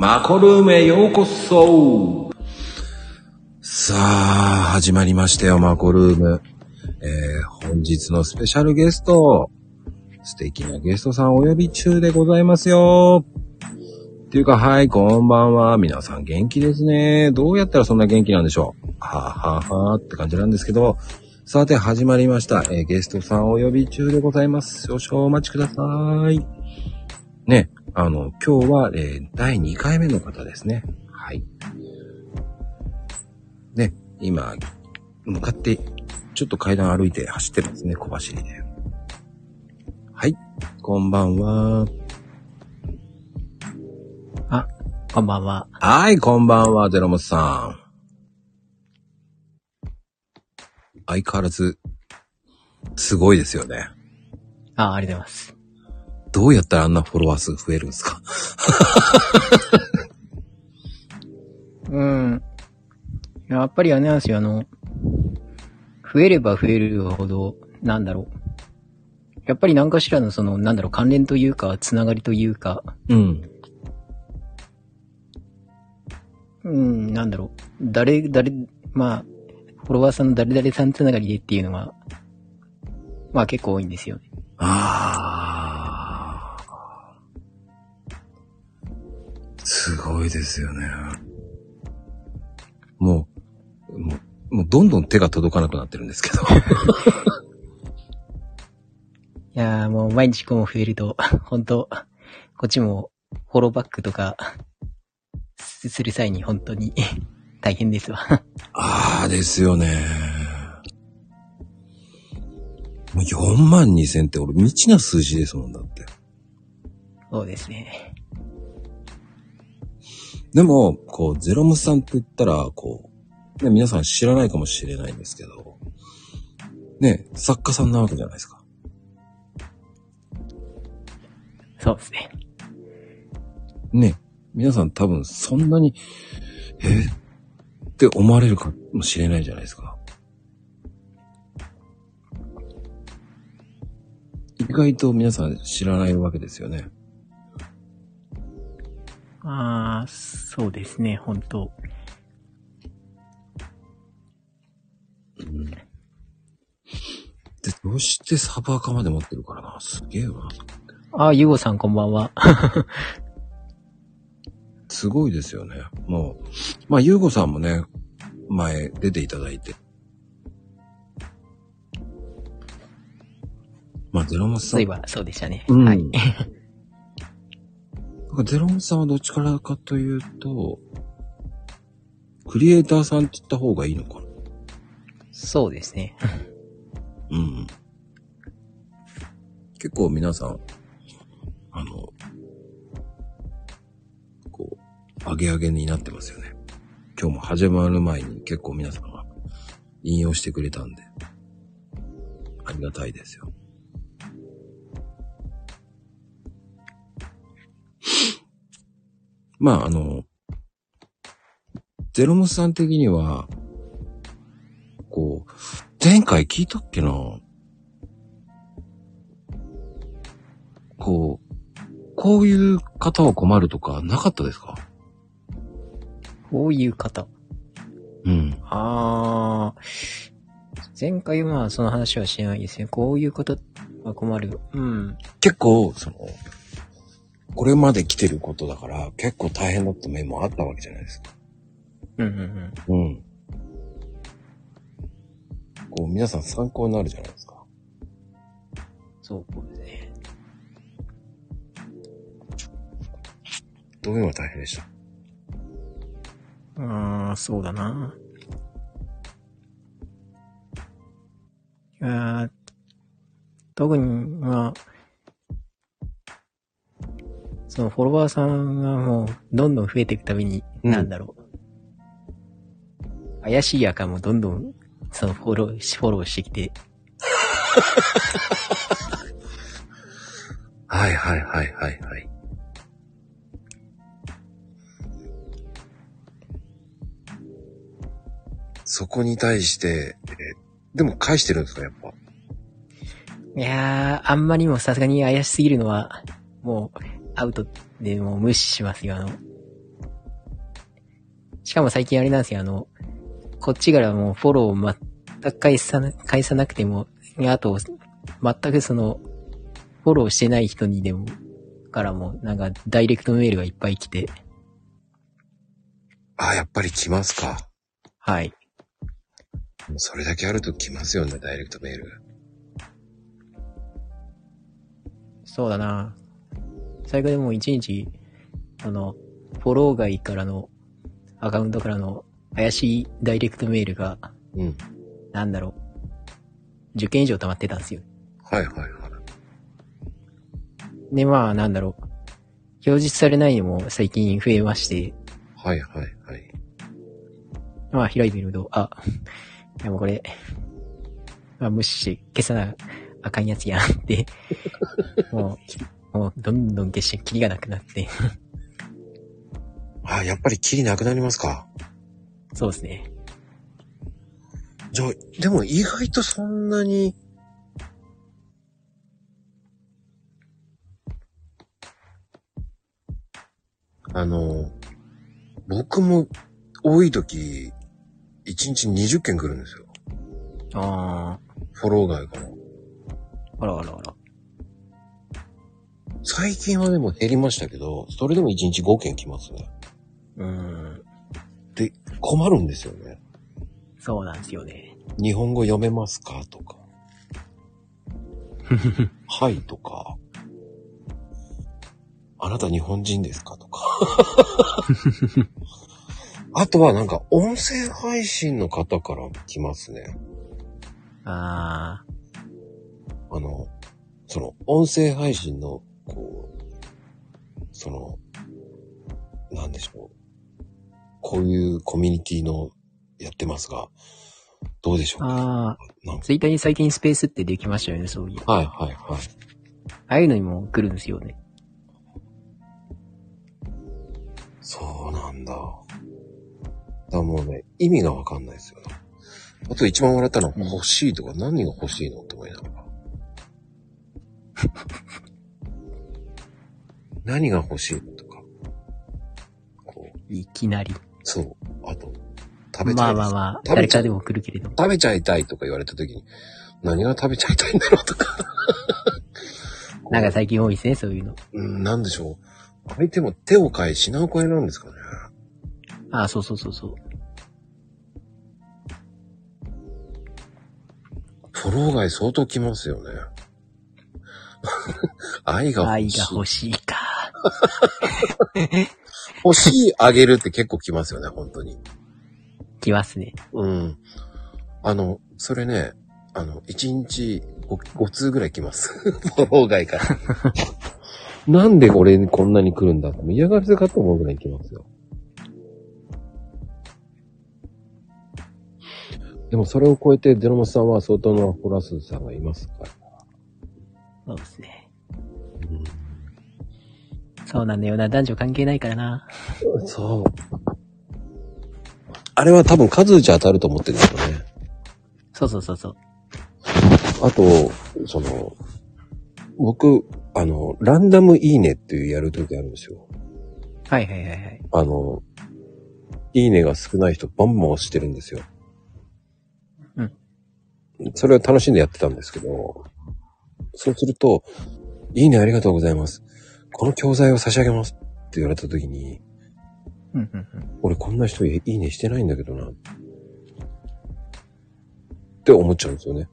マコルームへようこそさあ、始まりましたよ、マコルーム。えー、本日のスペシャルゲスト、素敵なゲストさんお呼び中でございますよ。っていうか、はい、こんばんは。皆さん元気ですね。どうやったらそんな元気なんでしょうはぁ、はぁはぁって感じなんですけど、さて始まりました。えーゲストさんお呼び中でございます。少々お待ちください。ね、あの、今日は、えー第2回目の方ですね。はい。ね、今、向かって、ちょっと階段歩いて走ってるんですね、小走りで。はい、こんばんは。あ、こんばんは。はい、こんばんは、ゼロモスさん。相変わらず、すごいですよね。あ、ありがとうございます。どうやったらあんなフォロワー数増えるんですか？うん。やっぱりあれなんですよ、あの、増えれば増えるほど、なんだろう。やっぱり何かしらのその、なんだろう、関連というか、つながりというか、うん。うん、なんだろう。誰、誰、まあ、フォロワーさんの誰々さんつながりでっていうのが、まあ結構多いんですよね。あすごいですよね。もう、もう、もうどんどん手が届かなくなってるんですけど。いやーもう毎日こう増えると、本当こっちもフォローバックとか、すする際に本当に大変ですわ。ああ、ですよね。もう4万2千って俺未知な数字ですもんだって。そうですね。でも、こう、ゼロムさんって言ったら、こう、ね、皆さん知らないかもしれないんですけど、ね、作家さんなわけじゃないですか。そうですね。ね、皆さん多分そんなに、えって思われるかもしれないじゃないですか。意外と皆さん知らないわけですよね。ああ、そうですね、本当で、どうしてサブアカまで持ってるからな？すげえよな。ああ、ゆうごさんこんばんは。すごいですよね。もう、まあ、ゆうごさんもね、前出ていただいて。まあ、ゼロモスさん。そういえば、そうでしたね。うんはい。なんかゼロモスさんはどっちからかというと、クリエイターさんって言った方がいいのかな？そうですね。うん。結構皆さん、あの、こう、上げ上げになってますよね。今日も始まる前に結構皆さんが引用してくれたんで、ありがたいですよ。まあ、あの、ゼロムスさん的には、こう、前回聞いたっけな？こう、こういう方は困るとかなかったですか？こういう方。うん。ああ、前回はまあその話はしてないですね。こういうことは困る。うん。結構、その、これまで来てることだから、結構大変だった面もあったわけじゃないですか。うんうんうん。うん。こう、皆さん参考になるじゃないですか。そうね。どういうのが大変でした？ああ、そうだな。いやー特に、まあ、そのフォロワーさんがもうどんどん増えていくたびに、うんなんだろう。怪しいアカもどんどん、そのフォローし、フォローしてきて、はいはいはいはいはい。そこに対して、えーでも返してるんですか、やっぱ。いやー、あんまりもさすがに怪しすぎるのは、もう、アウトでもう無視しますよ、あの。しかも最近あれなんですよ、あの、こっちからもうフォローを全く返さな、返さなくても、あと、全くその、フォローしてない人にでも、からも、なんか、ダイレクトメールがいっぱい来て、あ、やっぱり来ますか。はい。もうそれだけあると来ますよね、ダイレクトメール。そうだな。最後でもう一日、あの、フォロー外からの、アカウントからの怪しいダイレクトメールが、うん。なんだろう、10件以上溜まってたんですよ。はいはいはい。で、まあ、なんだろう、表示されないのも最近増えまして、はいはいはい。まあ、開いてみると、あ、いやもうこれ、まあ、無視して消さなあかんやつやんって、もうき、もう、どんどん消して、キリがなくなって、あ、やっぱりキリなくなりますか？そうですね。じゃあ、でも意外とそんなに、あの、僕も多い時、1日20件来るんですよ。あフォロー外から。ー、あらあらあら。最近はでも減りましたけど、それでも1日5件来ますね。うーん、で、困るんですよね。そうなんですよね。日本語読めますかとか。はいとか。あなた日本人ですかとか。あとはなんか音声配信の方から来ますね。ああの、その音声配信の、こう、その、なんでしょう。こういうコミュニティのやってますが、どうでしょー、う？かあー、なんかツイッターに最近スペースってできましたよね、そういう。はいはいはい。ああいうのにも来るんですよね。そうなんだ。だもうね、意味がわかんないですよね。あと一番笑ったのはうん欲しいとか、何が欲しいのって思いながら。何が欲しいのとか。こう、いきなり。そう。あと、食べたい。まあまあまあ、食べちゃう誰かでも来るけれど。食べちゃいたいとか言われた時に、何が食べちゃいたいんだろうとか。なんか最近多いですね、そういうの。うん、なんでしょう。相手も手を変え、品を変えなんですかね。ああ、そうそうそうそう。フォロー外相当来ますよね。愛が愛欲しい。が欲しいか。欲しいあげるって結構来ますよね、本当に。来ますね。うん。あの、それね、あの、1日 5, 5通ぐらい来ます。フォロー外から。なんで俺にこんなに来るんだって嫌がらせかと思うぐらい来ますよ。でもそれを超えてデロモスさんは相当のフォラスさんがいますから。そうですね。うんそうなんだよな。男女関係ないからな。そう。あれは多分数打ち当たると思ってるんですよね。そうそうそうそう。あと、その、僕、あの、ランダムいいねっていうやるときあるんですよ。はいはいはいはい。あの、いいねが少ない人バンバン押してるんですよ。うん。それは楽しんでやってたんですけど、そうすると、いいねありがとうございます。この教材を差し上げますって言われたときに、うんうんうん。俺こんな人いいねしてないんだけどな。って思っちゃうんですよね。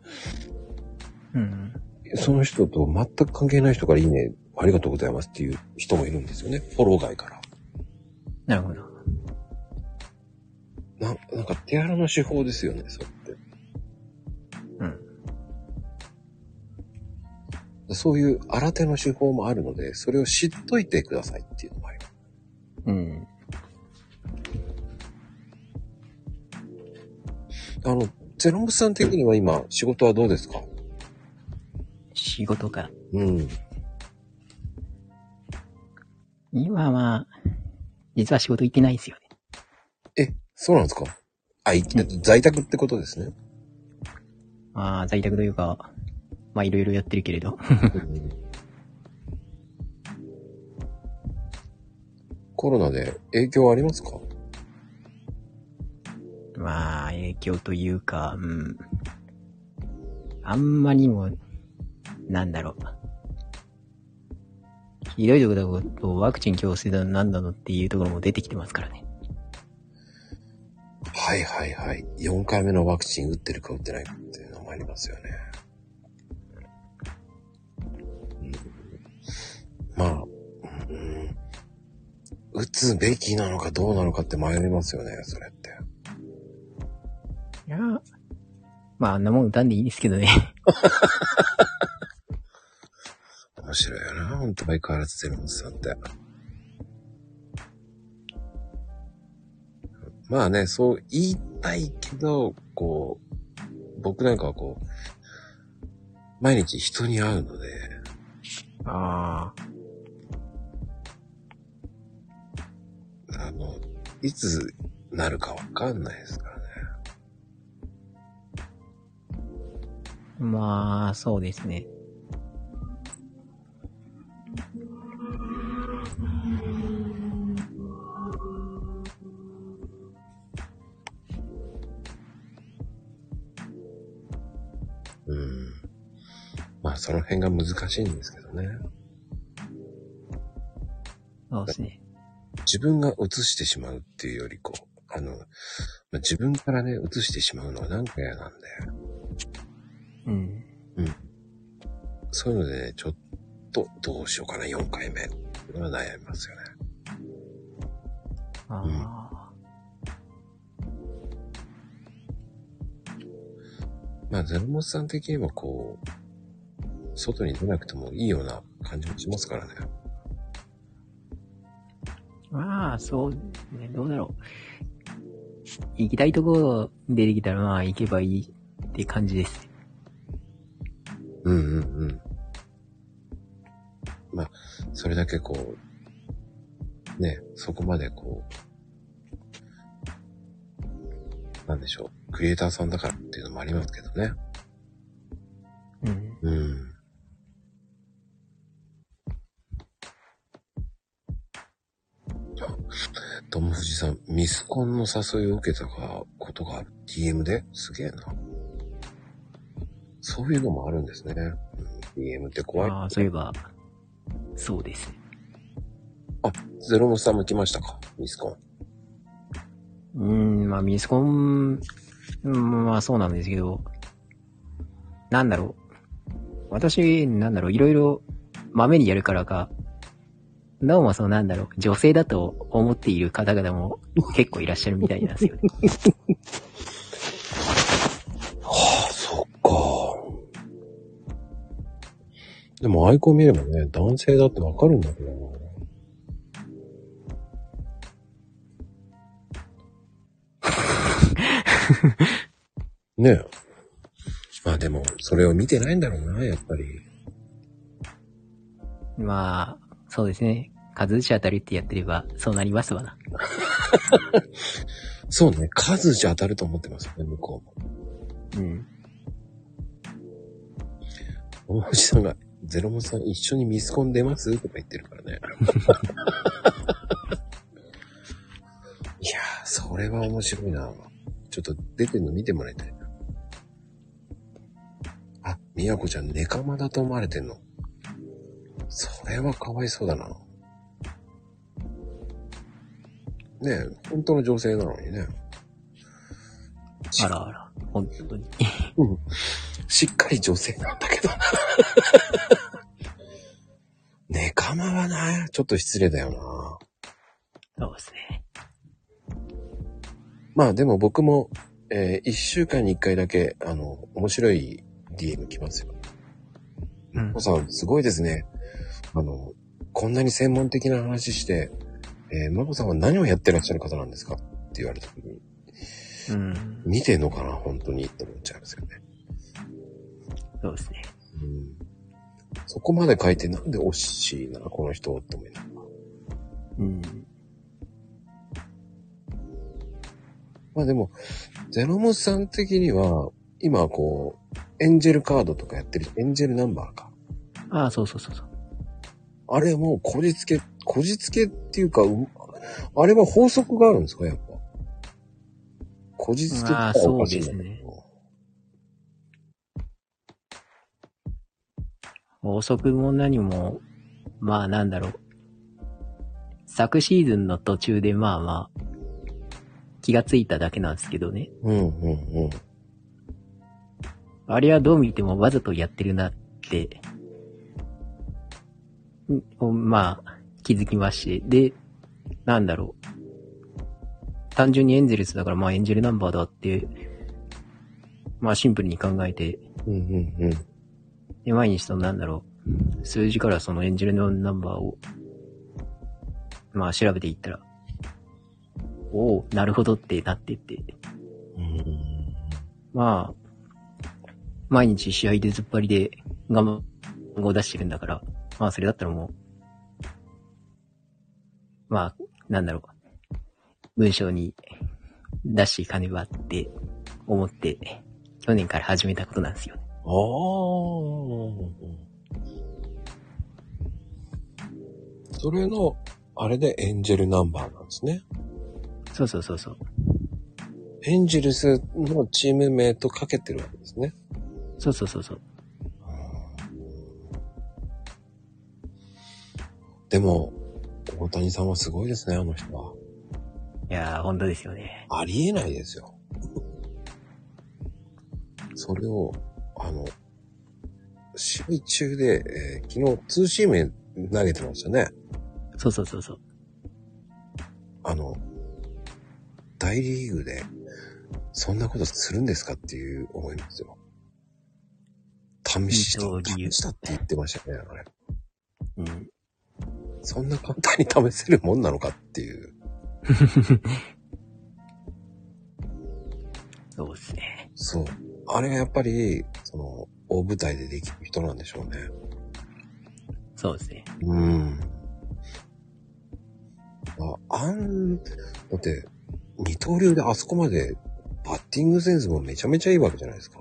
うんうん。その人と全く関係ない人からいいね、ありがとうございますっていう人もいるんですよね。フォロー外から。なるほど。な、なんか手荒の手法ですよね、それって。そういう新手の手法もあるので、それを知っといてくださいっていうのもあります。うん。あの、ゼロムさん的には今、仕事はどうですか？仕事か。うん。今は、実は仕事行ってないんですよね。え、そうなんですか？あ、い在宅ってことですね。まあ、在宅というか、まあいろいろやってるけれど。う んコロナで影響ありますか？影響というか、うん。あんまりも、なんだろう。ひどいところだとワクチン強制だなんだのっていうところも出てきてますからね。はいはいはい。4回目のワクチン打ってるか打ってないかっていうのもありますよね。まあ、うん、打つべきなのかどうなのかって迷いますよね、それって。いやまああんなもん歌んでいいですけどね。面白いよな、ほんと相変わらずゼロムスさんって。まあね、そう言いたいけど、こう、僕なんかはこう、毎日人に会うので、ああ。あの、いつなるかわかんないですからね。まあ、そうですね。うん。まあその辺が難しいんですけどね。そうですね。自分が映してしまうっていうよりこう、あの、まあ、自分からね、映してしまうのはなんか嫌なんで、うん。そういうのでね、ちょっとどうしようかな、4回目。っていうのは悩みますよね。ああ。まあ、ゼロモスさん的にはこう、外に出なくてもいいような感じもしますからね。まあ、そうね。どうだろう。行きたいところ出てきたら、まあ、行けばいいって感じです。うんうんうん。まあ、それだけこう、ね、そこまでこう、なんでしょう、クリエイターさんだからっていうのもありますけどね。うん。うん。トム・フジさん、ミスコンの誘いを受けたかことがある。DM ですげえな。そういうのもあるんですね。うん、DM って怖い。ああ、そういえば、そうです。あ、ゼロモスさんも来ましたか？ミスコン。うーん、まあ、ミスコン、うんまあ、そうなんですけど、なんだろう。私、なんだろう、いろいろ、豆にやるからか、どうもそうなんだろう、女性だと思っている方々も結構いらっしゃるみたいなんですよね。はあ、そっか。でもアイコン見ればね、男性だってわかるんだけどな。ねえ。まあでも、それを見てないんだろうな、やっぱり。まあ、そうですね。数打ち当たりってやってれば、そうなりますわな。そうね、数じゃ当たると思ってますよね、向こうも。うん。おもじさんが、ゼロモンさん一緒にミスコン出ます？とか言ってるからね。いやー、それは面白いな。ちょっと出てるの見てもらいたいな。あ、みやこちゃん、ネカマだと思われてんの。それはかわいそうだな。ねえ、本当の女性なのにね。あらあら、本当に。うん。しっかり女性なんだけど な。ネカマはな、ちょっと失礼だよな。そうですね。まあでも僕も、えー一週間に一回だけ、あの、面白い DM 来ますよ。うんお。さん、すごいですね。あの、こんなに専門的な話して、えー、マコさんは何をやってらっしゃる方なんですか？って言われた時に、うん。見てんのかな？本当にって思っちゃいますよね。そうですね。うん。そこまで書いてなんで惜しいな、この人って思いながら。うん。まあでも、ゼノムさん的には、今こう、エンジェルカードとかやってる、エンジェルナンバーか。ああ、そうそうそうそう。あれもうこじつけ、こじつけっていうか、うあれは法則があるんですかやっぱ？こじつけてたらおかしいんだけど。法則も何も、まあなんだろう。昨シーズンの途中でまあまあ、気がついただけなんですけどね。うんうんうん。あれはどう見てもわざとやってるなって、んまあ、気づきまして。で、なんだろう。単純にエンゼルスだからまあエンジェルナンバーだって、まあシンプルに考えて、うんうんうん。で、毎日そのなんだろう、数字からそのエンジェルのナンバーを、まあ調べていったら、おおなるほどってなってって、うんまあ、毎日試合で突っ張りで我慢を出してるんだから、まあそれだったらもう、まあ、なんだろう、文章に出していかねばって思って、去年から始めたことなんですよね。ああ。それの、あれでエンジェルナンバーなんですね。そうそうそうそう。エンジェルスのチーム名とかけてるわけですね。そうそうそうそう。でも、大谷さんはすごいですね、あの人は。いやー、本当ですよね。ありえないですよ。それを、あの、試合中で、えー昨日ツーシーム投げてましたね。そうそうそうそう。あの、大リーグで、そんなことするんですかっていう思いですよ。試した、二刀流試したって言ってましたね、あれ。うん。そんな簡単に試せるもんなのかっていう。そうですね。そう。あれがやっぱり、その、大舞台でできる人なんでしょうね。そうですね。うん。あ、あん、だって、二刀流であそこまで、バッティングセンスもめちゃめちゃいいわけじゃないですか。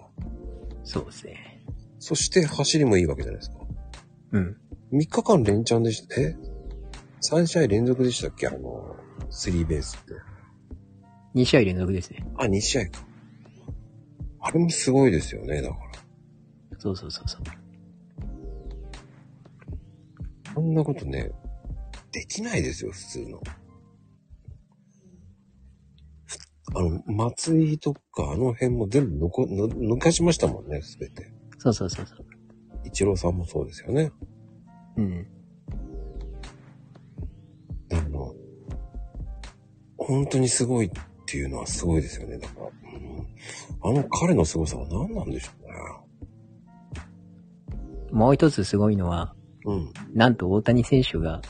そうですね。そして走りもいいわけじゃないですか。うん。3日間連チャンでした、え？?3 試合連続でしたっけ？あの、スリーベースって。2試合連続ですね。あ、2試合か。あれもすごいですよね、だから。そうそうそうそう。こんなことね、できないですよ、普通の。あの、松井とかあの辺も全部抜こ抜抜かしましたもんね、すべて。そうそうそうそう。一郎さんもそうですよね。うん。本当にすごいっていうのはすごいですよね。だから、うん、あの彼の凄さは何なんでしょもう一つすごいのは、うね。なんと大谷選手が、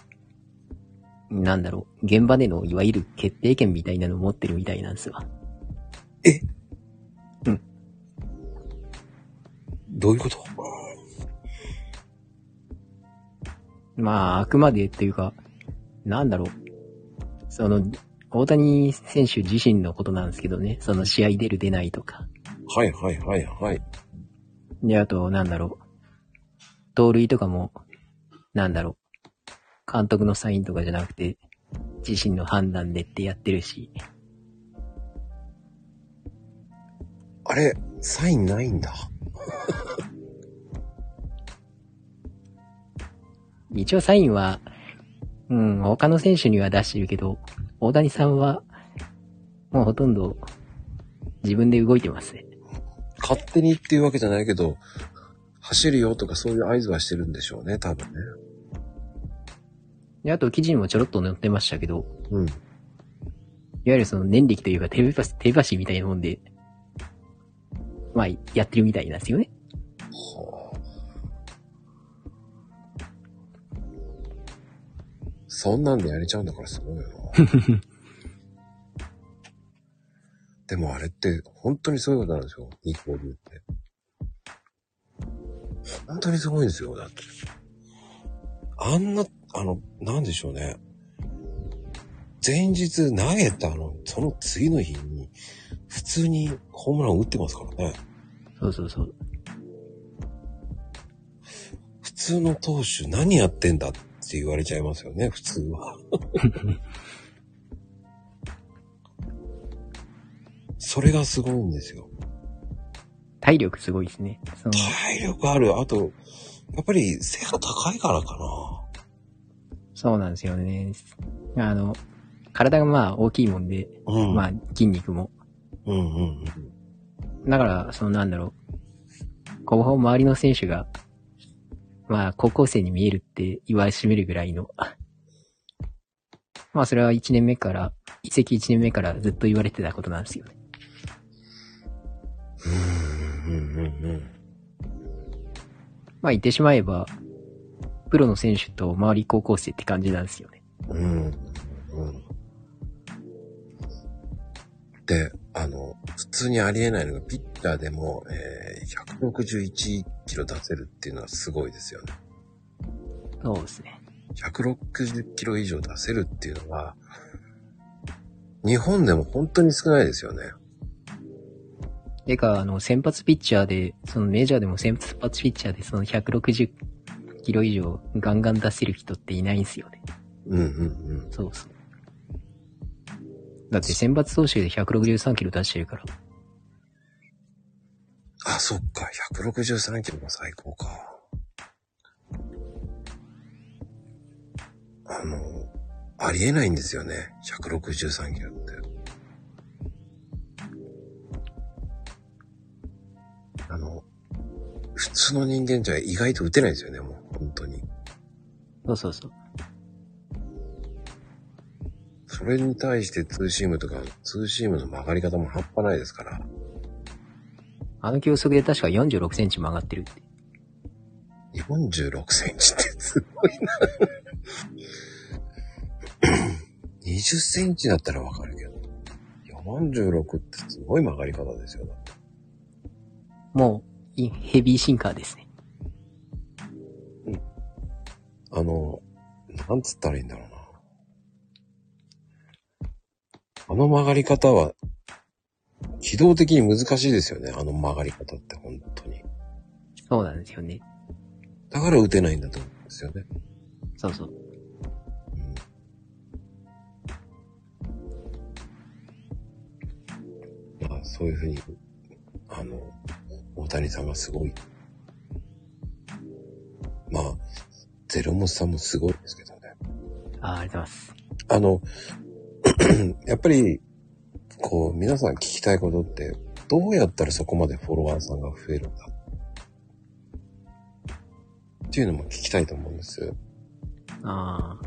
なんだろう、現場でのいわゆる決定権みたいなのを持ってるみたいなんですわ。うん。どういうこと？まあ、あくまでっていうか、なんだろう。その、大谷選手自身のことなんですけどね。その試合出る出ないとか。はいはいはいはい。で、あと、なんだろう。盗塁とかも、なんだろう。監督のサインとかじゃなくて、自身の判断でってやってるし。あれ、サインないんだ。一応サインは、うん、他の選手には出してるけど、大谷さんは、もうほとんど自分で動いてますね。勝手にっていうわけじゃないけど、走るよとかそういう合図はしてるんでしょうね、多分ね。で、あと記事にもちょろっと載ってましたけど、うん。いわゆるその年歴というか手橋、手橋みたいなもんで、まあ、やってるみたいなんですよね。はあ。そんなんでやれちゃうんだからすごいよな。でもあれって本当にそういうことなんですよ。二刀流って。本当にすごいんですよ。だって。あんな、あの、なんでしょうね。前日投げたの、その次の日に、普通にホームラン打ってますからね。そうそうそう。普通の投手何やってんだって言われちゃいますよね、普通は。それがすごいんですよ。体力すごいですね。その、体力ある。あと、やっぱり背が高いからかな。そうなんですよね。あの、体がまあ大きいもんで、うん。まあ筋肉も。うんうんうん。だから、そのなんだろう。後方周りの選手が、まあ高校生に見えるって言わしめるぐらいの。まあそれは1年目から、移籍1年目からずっと言われてたことなんですよね。うんうんうんうん。まあ言ってしまえば、プロの選手と周り高校生って感じなんですよね。うん。うん。で、あの、普通にありえないのが、ピッチャーでも、えー、161キロ出せるっていうのはすごいですよね。そうですね。160キロ以上出せるっていうのは、日本でも本当に少ないですよね。てか、あの、先発ピッチャーで、そのメジャーでも先発ピッチャーでその160キロ以上ガンガン出せる人っていないんですよね。うんうんそうそう。だって先発投手で163キロ出してるから。あ、そっか。163キロが最高か。あの、ありえないんですよね。163キロって。あの、普通の人間じゃ意外と打てないですよね、もう。本当に。そうそうそう。それに対してツーシームとか、ツーシームの曲がり方も半端ないですから。あの球速で確か46センチ曲がってるって。46センチってすごいな。20センチだったらわかるけど。46ってすごい曲がり方ですよ。もう、いヘビーシンカーですね。あの、なんつったらいいんだろうな。あの曲がり方は、機動的に難しいですよね。あの曲がり方って本当に。そうなんですよね。だから打てないんだと思うんですよね。そうそう。うんまあ、そういうふうに、あの、大谷さんがすごい。まあ、ゼロモスさんもすごいですけどね。ああ、ありがとうございます。あの、やっぱり、こう、皆さん聞きたいことって、どうやったらそこまでフォロワーさんが増えるんだ？っていうのも聞きたいと思うんです。ああ。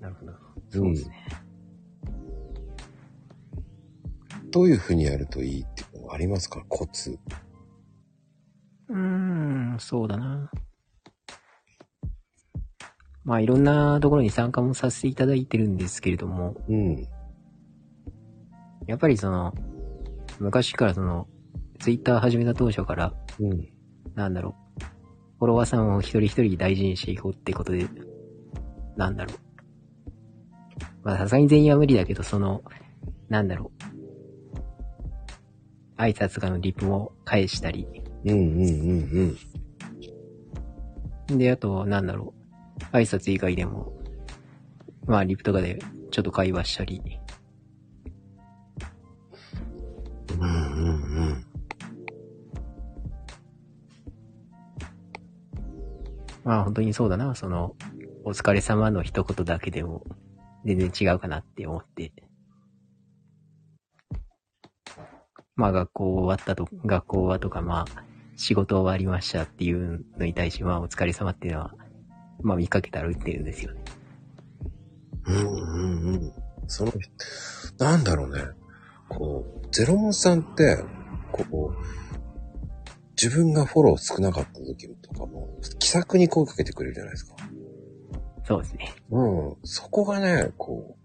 なるほど。うそうですね。どういうふうにやるといいっていうのはありますか？コツ。うーん、そうだな。まあいろんなところに参加もさせていただいてるんですけれども、うん。やっぱりその、昔からその、ツイッター始めた当初から、うん。なんだろう、フォロワーさんを一人一人大事にしていこうってことで、なんだろう。まあさすがに全員は無理だけど、その、なんだろう。挨拶かのリプも返したり、うんうんうんうん。で、あと、なんだろう。挨拶以外でも、まあ、リプとかでちょっと会話したり。うんうんうん。まあ、本当にそうだな。その、お疲れ様の一言だけでも、全然違うかなって思って。まあ、学校終わったと、学校はとか、まあ、仕事終わりましたっていうのに対して、まあ、お疲れ様っていうのは、まあ、見かけたら打ってるんですよね。うんうんうん。その、なんだろうね。こう、ゼロモンさんって、こう、自分がフォロー少なかった時とかも、気さくに声かけてくれるじゃないですか。そうですね。うん。そこがね、こ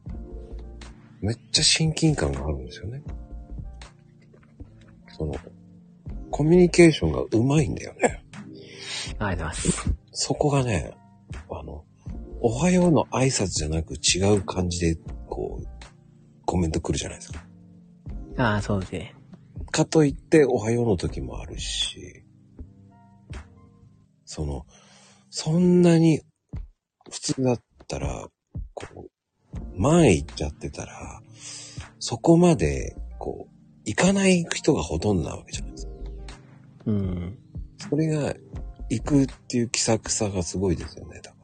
う、めっちゃ親近感があるんですよね。その、コミュニケーションがうまいんだよね。ありがとうございます。そこがね、あの、おはようの挨拶じゃなく違う感じで、こう、コメント来るじゃないですか。ああ、そうですね。かといって、おはようの時もあるし、その、そんなに、普通だったら、こう、前行っちゃってたら、そこまで、こう、行かない人がほとんどなわけじゃないですか。うん。それが、行くっていう気さくさがすごいですよね、だか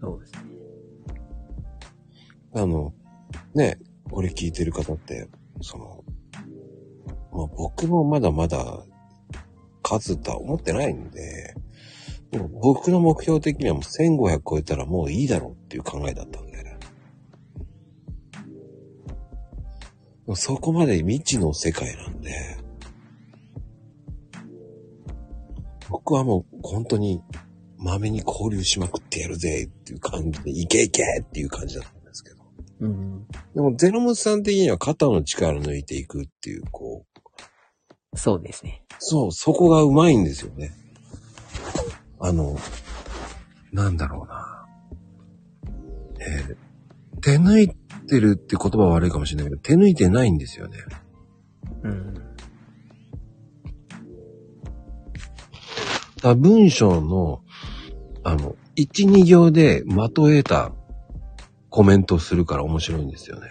そうですね。ら。あの、ね、これ聞いてる方って、その、まあ僕もまだまだ数とは思ってないんで、でも僕の目標的にはもう1500超えたらもういいだろうっていう考えだったんで、そこまで未知の世界なんで、僕はもう本当にまめに交流しまくってやるぜっていう感じで、いけいけっていう感じだったんですけど。うん。でもゼロムスさん的には肩の力抜いていくっていう、こう、そうですね。そう、そこがうまいんですよね。あの、なんだろうな。えー手抜いてるって言葉は悪いかもしれないけど、手抜いてないんですよね。うん。だから文章の、あの、1、2行でまとえたコメントをするから面白いんですよね。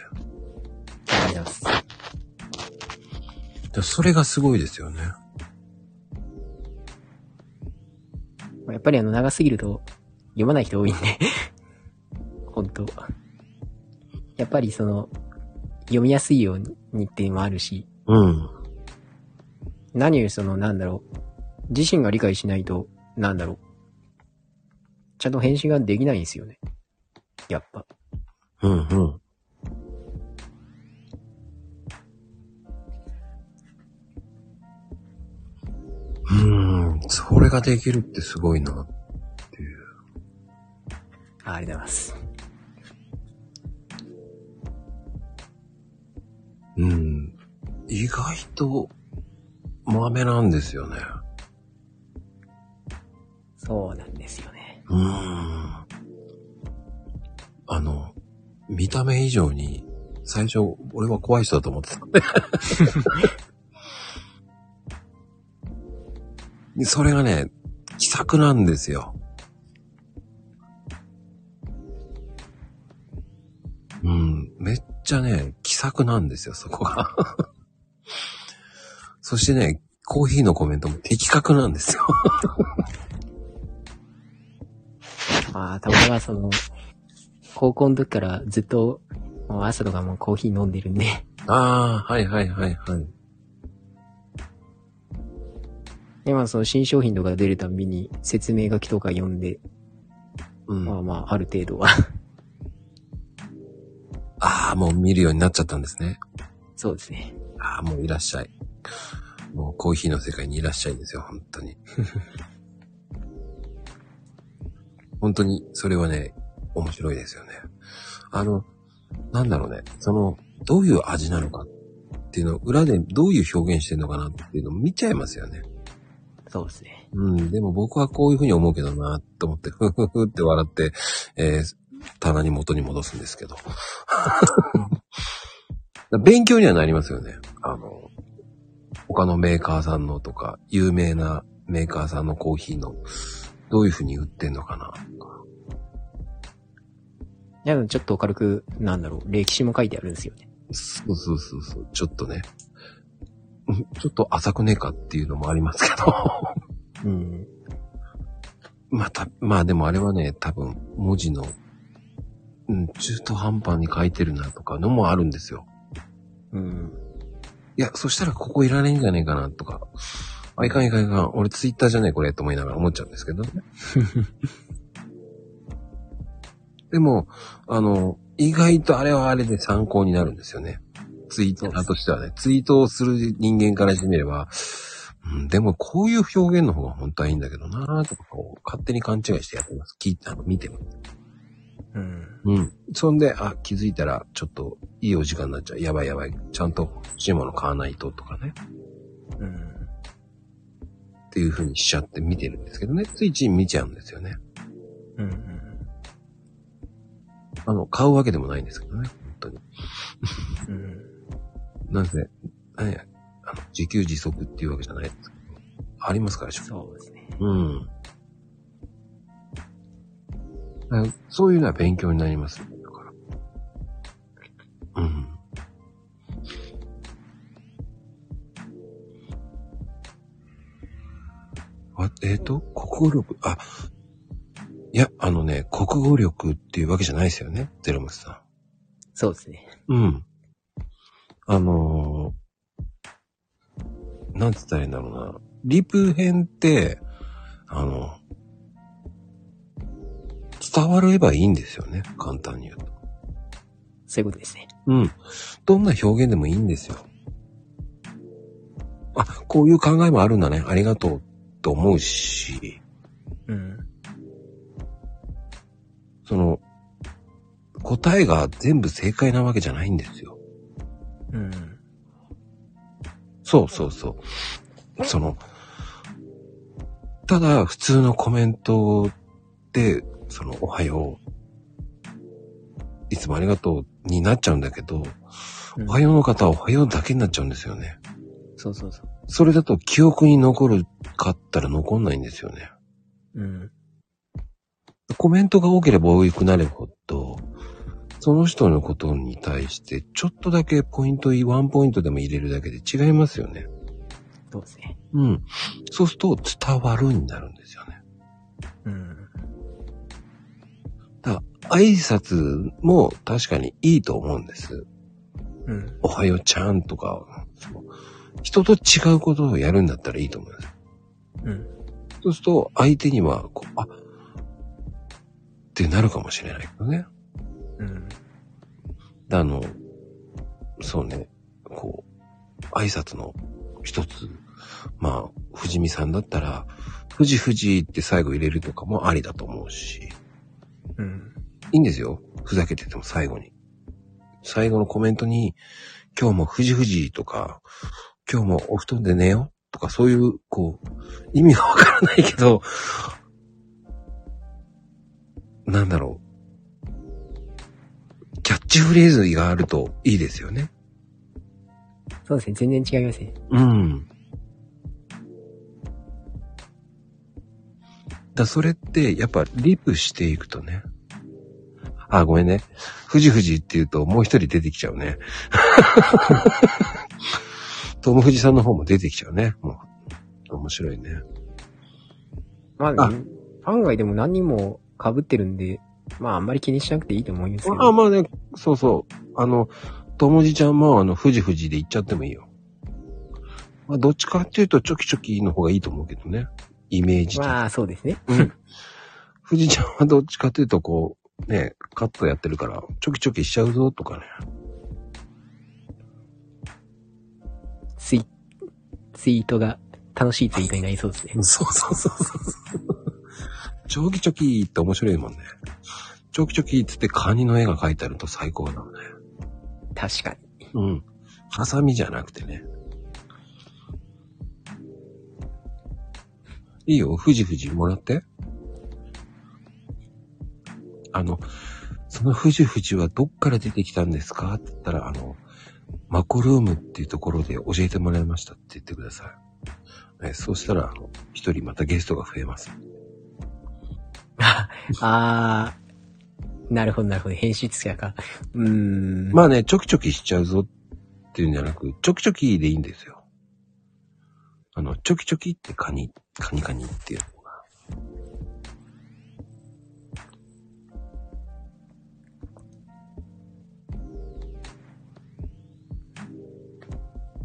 あります。でそれがすごいですよね。やっぱりあの、長すぎると読まない人多いんで。本当やっぱりその、読みやすいようにっていうのもあるし、うん。何よりその、なんだろう。自身が理解しないと、なんだろう。ちゃんと返信ができないんですよね。やっぱ。うんうん。うーん、それができるってすごいなっていう。あありがとうございます。うん。意外と、豆なんですよね。そうなんですよね。うーん。あの、見た目以上に、最初、俺は怖い人だと思ってた。で それがね、気さくなんですよ。うん、めっちゃね、気さくなんですよ、そこが。そしてね、コーヒーのコメントも的確なんですよ。まあ、たまたまその、高校の時からずっと、もう朝とかもうコーヒー飲んでるんで、ああ、はいはいはいはい。で、まあその新商品とか出るたびに説明書きとか読んで、うん。まあまあ、ある程度は。ああ、もう見るようになっちゃったんですね。そうですね。ああ、もういらっしゃい。もうコーヒーの世界にいらっしゃいんですよ、本当に。本当に、それはね、面白いですよね。あの、なんだろうね、その、どういう味なのかっていうのを、裏でどういう表現してるのかなっていうのを見ちゃいますよね。そうですね。うん、でも僕はこういうふうに思うけどな、と思って、ふふふって笑って、えー棚に元に戻すんですけど。勉強にはなりますよね。あの、他のメーカーさんのとか、有名なメーカーさんのコーヒーの、どういうふうに売ってんのかな、とか。でもちょっと軽く、なんだろう、歴史も書いてあるんですよね。そうそうそうそう、ちょっとね。う んちょっと浅くねえかっていうのもありますけど。うん。また、まあでもあれはね、多分、文字の、うん、中途半端に書いてるなとかのもあるんですよ。うん。いや、そしたらここいらないんじゃねえかなとか。あ、いかんいかんいかん。俺ツイッターじゃねえこれと思いながら思っちゃうんですけどね。でも、あの、意外とあれはあれで参考になるんですよね。ツイーターとしてはね。ツイートをする人間からしてみれば、うん、でもこういう表現の方が本当はいいんだけどなぁとかこう、勝手に勘違いしてやってます。聞いて、あの、見てます。うん。うん。そんで、あ、気づいたら、ちょっと、いいお時間になっちゃう。やばいやばい。ちゃんと欲しいもの買わないととかね。うん。っていう風にしちゃって見てるんですけどね。ついつい見ちゃうんですよね。うん。うん。あの、買うわけでもないんですけどね。本当に。うん。なんせ、ね、あの、自給自足っていうわけじゃないですけど。ありますから、しょそうですね。うん。そういうのは勉強になりますよ。だから。うん。えっ、と、国語力、あ、いや、あのね、国語力っていうわけじゃないですよね、ゼロムスさそうですね。ん。うん。あのー、なんつったらいいんだろうな。リプ編って、あの、伝わればいいんですよね、簡単に言うと。そういうことですね。うん。どんな表現でもいいんですよ。あ、こういう考えもあるんだね。ありがとうと思うし、うん。その、答えが全部正解なわけじゃないんですよ。うん。そうそうそう。その、ただ普通のコメントで、その、おはよう、いつもありがとうになっちゃうんだけど、うんおはようの方はおはようだけになっちゃうんですよね。そうそうそう。それだと記憶に残るかったら残んないんですよね。うん。コメントが多ければ多くなるほど、その人のことに対してちょっとだけポイント、ワンポイントでも入れるだけで違いますよね。そうですね。うん。そうすると伝わるになるんですよね。うん。だ挨拶も確かにいいと思うんです。うん。おはようちゃんとか、人と違うことをやるんだったらいいと思います。うん。そうすると相手には、こう、あ、ってなるかもしれないけどね。うん。であの、そうね、こう、挨拶の一つ、まあ、藤見さんだったら、藤藤って最後入れるとかもありだと思うし、うん。いいんですよ。ふざけてても最後に。最後のコメントに、今日も藤藤とか、今日もお布団で寝よう？とか、そういう、こう、意味がわからないけど、なんだろう。キャッチフレーズがあるといいですよね。そうですね。全然違いますね。うん。だそれって、やっぱリプしていくとね。あ、ごめんね。富士富士って言うともう一人出てきちゃうね。トム富士さんの方も出てきちゃうね。もう、面白いね。まあ、あ案外でも何人も被ってるんで、まああんまり気にしなくていいと思うんですけど。あ、まあね、そうそう。あの、ともじちゃんもあの、富士富士で言っちゃってもいいよ。まあ、どっちかっていうと、チョキチョキの方がいいと思うけどね。イメージまあそうですね。うん。富士ちゃんはどっちかというと、こう、ね、カットやってるから、チョキチョキしちゃうぞとかね。ツイ、ツイートが、楽しいツイートになりそうですね。そうそうそうそう。チョキチョキって面白いもんね。チョキチョキっつってカニの絵が描いてあると最高だもんね。確かに。うん。ハサミじゃなくてね。いいよ、富士富士もらって。あの、その富士富士はどっから出てきたんですか？って言ったら、あの、マコルームっていうところで教えてもらいましたって言ってください。ね、そうしたら、あの、一人またゲストが増えます。あー、なるほどなるほど。編集者か。うーん。まあね、チョキチョキしちゃうぞっていうんじゃなく、チョキチョキでいいんですよ。あの、チョキチョキってカニ、カニカニっていう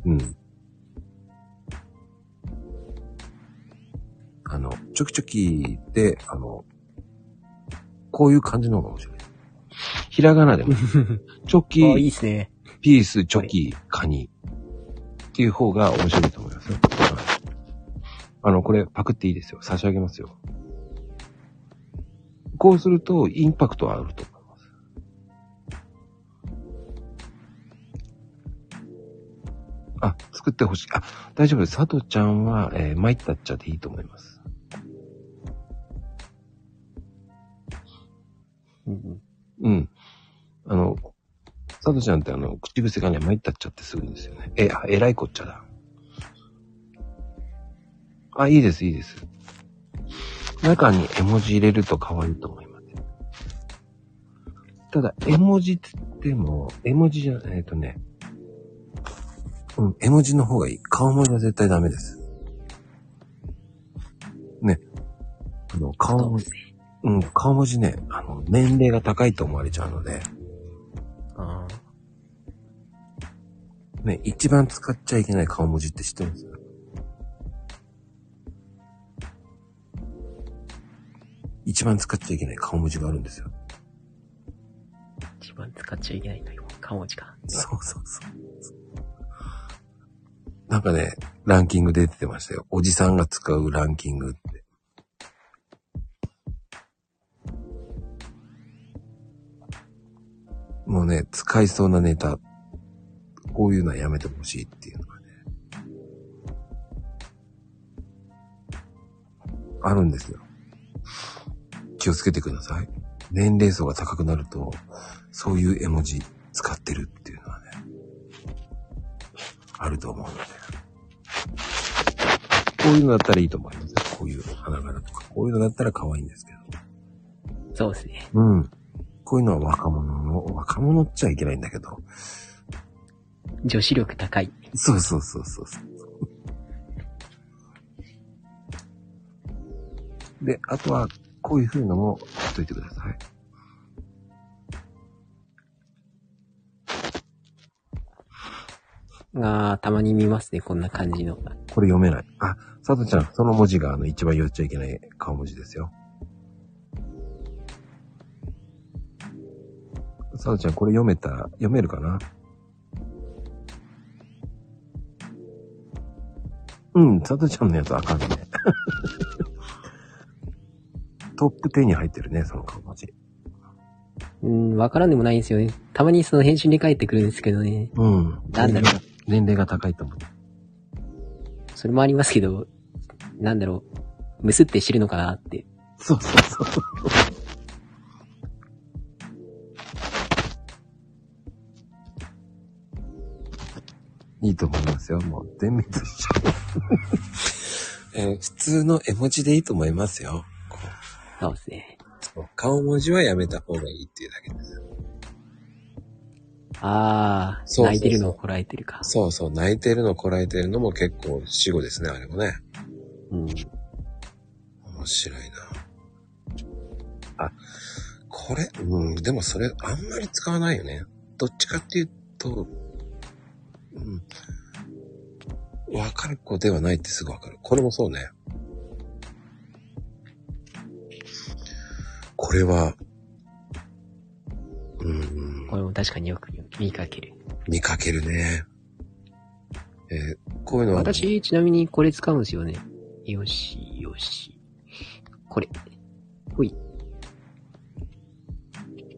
うん。あの、チョキチョキで、あの、こういう感じの方が面白い。ひらがなでも、チョキ、あいいですね。ピース、チョキ、カニっていう方が面白いと思いますよ。はいあの、これパクっていいですよ。差し上げますよ。こうするとインパクトはあると思いあ、作ってほしい。あ、大丈夫です。佐藤ちゃんは、えー、参ったっちゃでいいと思います。うんうん。あの、佐藤ちゃんってあの、口癖がね、参ったっちゃってすぐんですよね。え、あ、えらいこっちゃだ。あ、いいです、いいです。中に絵文字入れると可愛いと思います。ただ、絵文字って言っても、絵文字じゃ、えっ、とね、うん、絵文字の方がいい。顔文字は絶対ダメです。ね。あの、顔文字、そうん、顔文字ね、あの、年齢が高いと思われちゃうので、あね、一番使っちゃいけない顔文字って知ってます？一番使っちゃいけない顔文字があるんですよ。ー一番使っちゃいけないという顔文字か。そうそうそう。なんかね、ランキング出てましたよ。おじさんが使うランキングって。もうね、使いそうなネタ、こういうのはやめてほしいっていうのがね、あるんですよ。気をつけてください。年齢層が高くなると、そういう絵文字使ってるっていうのはね、あると思うので。こういうのだったらいいと思いますよ。こういう花柄とか、こういうのだったら可愛いんですけど。そうですね。うん。こういうのは若者の、若者っちゃいけないんだけど。女子力高い。そうそうそうそうそう。で、あとは、こういう風のも言っといてください。ああ、たまに見ますね、こんな感じの。これ読めない。あ、さとちゃん、その文字があの一番言っちゃいけない顔文字ですよ。さとちゃん、これ読めた、読めるかな？うん、さとちゃんのやつあかんね。トップ10に入ってるね、その顔文字。うん、わからんでもないんですよね。たまにその返信で返ってくるんですけどね。うん。なんだろう。年齢が高いと思う。それもありますけど、なんだろう。むすって知るのかなって。そうそうそう。いいと思いますよ。もう全滅しちゃう。えー普通の絵文字でいいと思いますよ。こそうですね。う顔文字はやめた方がいいっていうだけです。ああ、そうそうそう泣いてるのをこらえてるか。そうそう、泣いてるのこらえてるのも結構死語ですね、あれもね。うん。面白いな。あ、これ、うん、でもそれあんまり使わないよね。どっちかっていうと、うん。わかる子ではないってすぐわかる。これもそうね。これは、うん、これも確かによく見かける。見かけるね。えーこういうのは、私、ちなみにこれ使うんですよね。よし、よし。これ。ほい。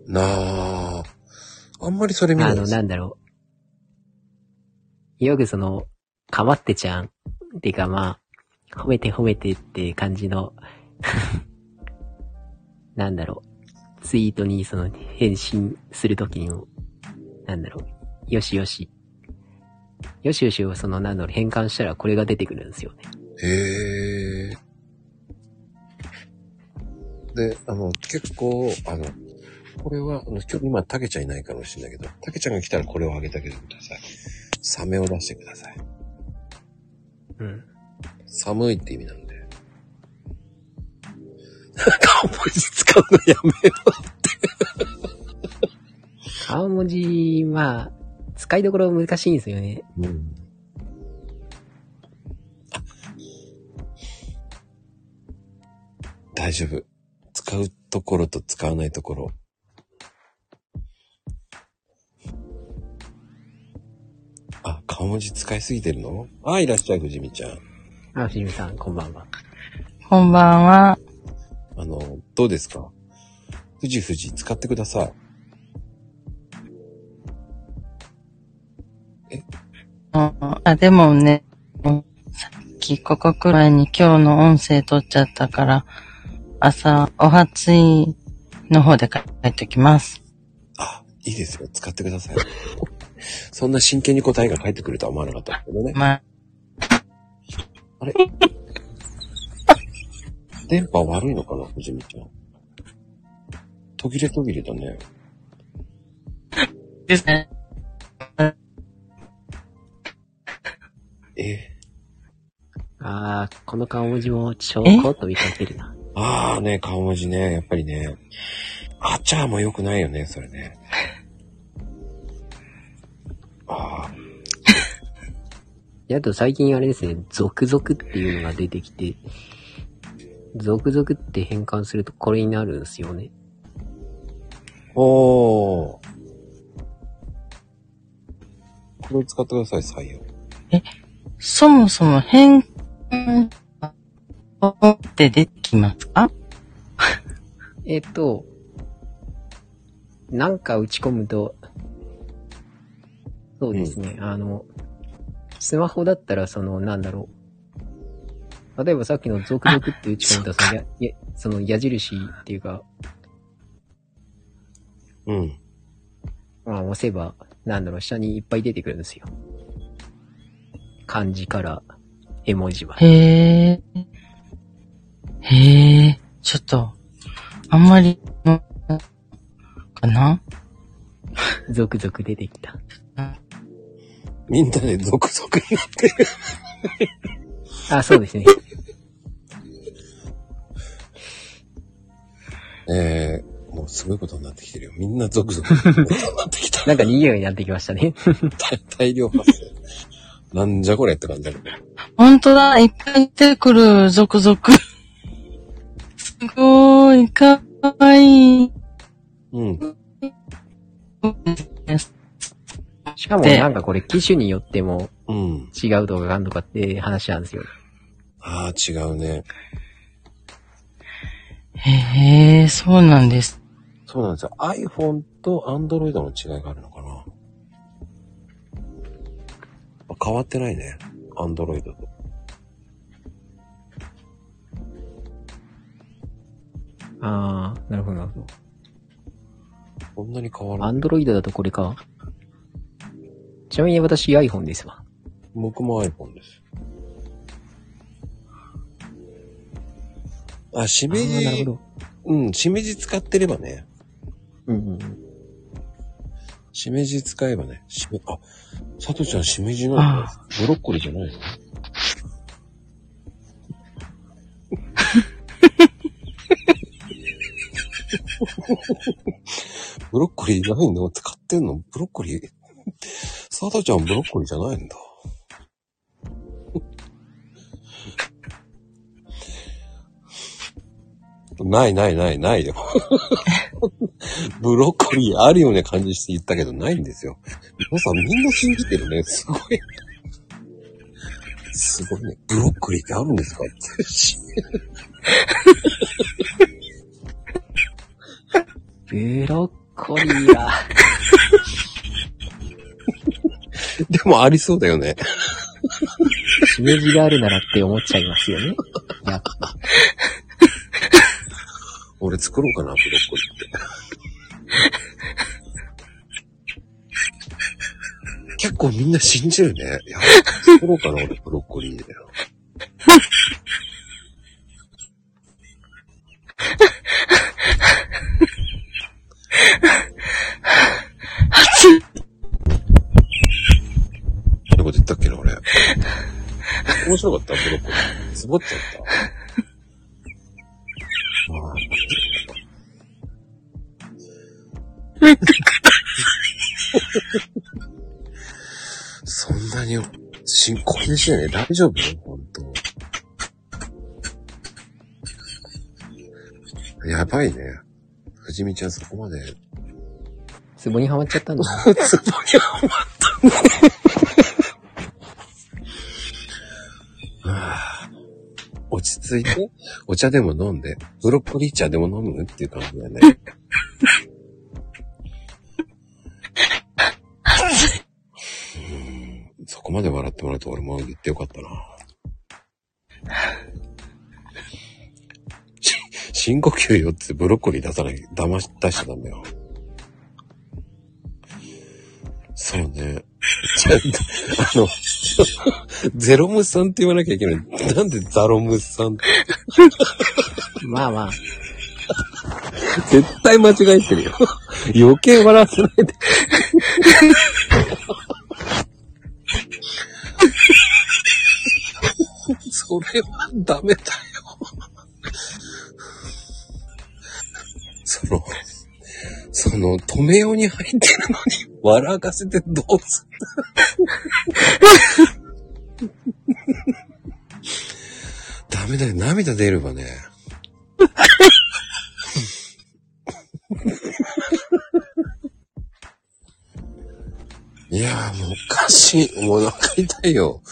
なあ、あんまりそれ見ないあの、なんだろう。よくその、かまってちゃん。っていうかまあ、褒めて褒めてって感じの、なんだろう。ツイートにその返信するときにも、なんだろう。よしよし。よしよしをそのなんだろう、変換したらこれが出てくるんですよね。へえ。で、あの、結構、あの、これは、あの、今日今、たけちゃんいないかもしれないけど、たけちゃんが来たらこれをあげてあげてください。サメを出してください。うん。寒いって意味なんで。顔文字使うのやめよ顔文字、まあ、使いどころ難しいんですよね。う。うん。大丈夫。使うところと使わないところ。あ、顔文字使いすぎてるの？あ、いらっしゃい、藤見ちゃん。あ、藤見さん、こんばんは。こんばんは。あの、どうですか？富士富士使ってください。う んあ、でもね、うんさっきここくらいに今日の音声取っちゃったから、朝、お初いの方で帰ってきます。あ、いいですよ。使ってください。そんな真剣に答えが返ってくるとは思わなかったけどね。まあ、あれ？電波悪いのかな？藤見ちゃん。途切れ途切れだね。ですね。この顔文字もちょこっと見かけるな。ああね、顔文字ね、やっぱりね。あちゃーも良くないよね、それね。ああ、であと最近あれですね、続々っていうのが出てきて、続々って変換するとこれになるんですよね。おー。これ使ってください、採用。そもそも変換って出てきますか？えっと、なんか打ち込むと、そうですね、あの、スマホだったらその、なんだろう。例えばさっきの続々って打ち込むと、そのや、やその矢印っていうか、うん。まあ押せば、なんだろう、下にいっぱい出てくるんですよ。漢字から絵文字まで。へえ。へえ。ちょっと、あんまり、かな？続々出てきた。みんなで続々になってる。あ、そうですね。えー、もうすごいことになってきてるよ。みんな続々になってきた。なんか賑やかになってきましたね。大量発生。なんじゃこれって感じだけど。ほんとだ、いっぱい出てくる、続々。すごい、かわいい。うん。しかもでなんかこれ機種によってもうん。違うとかがあんのかって話なんですよ。ああ、違うね。へえ、そうなんです。そうなんですよ。iPhone と Android の違いがあるのかな。変わってないね。Android と。あー、なるほどなるほど。こんなに変わらない。アンドロイドだとこれか？ちなみに私 iPhone ですわ。僕も iPhone です。あ、しあめー、なるほじ、ど。うん、しめじ使ってればね。うんうんうん。しめじ使えばね。しめ、あ、さとちゃんしめじなのあブロッコリーじゃないの？ブロッコリーないの？使ってんの？ブロッコリー？さとちゃんブロッコリーじゃないんだ。ないないないないよ。ブロッコリーあるような感じして言ったけどないんですよ。皆さんみんな信じてるね。すごい。すごいね。ブロッコリーってあるんですか？って。ブロッコリーは、でもありそうだよね。しめじがあるならって思っちゃいますよね。やっぱ。俺作ろうかな、ブロッコリーって。結構みんな信じるね。いや、作ろうかな、俺、ブロッコリーで。そ白かった、ブロッコリー。つぼっちゃった。あーそんなに深刻でしたよね。大丈夫？本当。やばいね。藤見ちゃんそこまで。ツボにはまっちゃったんだ。つぼにはまった。落ち着いて、お茶でも飲んで、ブロッコリー茶でも飲むっていう感じだね。うんそこまで笑ってもらうと俺も言ってよかったな。し深呼吸よってブロッコリー出さない、騙し、出しちゃダメよ。そうよね。ちゃんと、あの、ゼロムさんって言わなきゃいけない。なんでザロムさんまあまあ、絶対間違えてるよ。余計笑わせないで。それはダメだよ。その、その、止めように入ってるのに、笑かせてどうすん ダメだよ、涙出るわね。いやーもうおかしい。もうお腹痛いよ。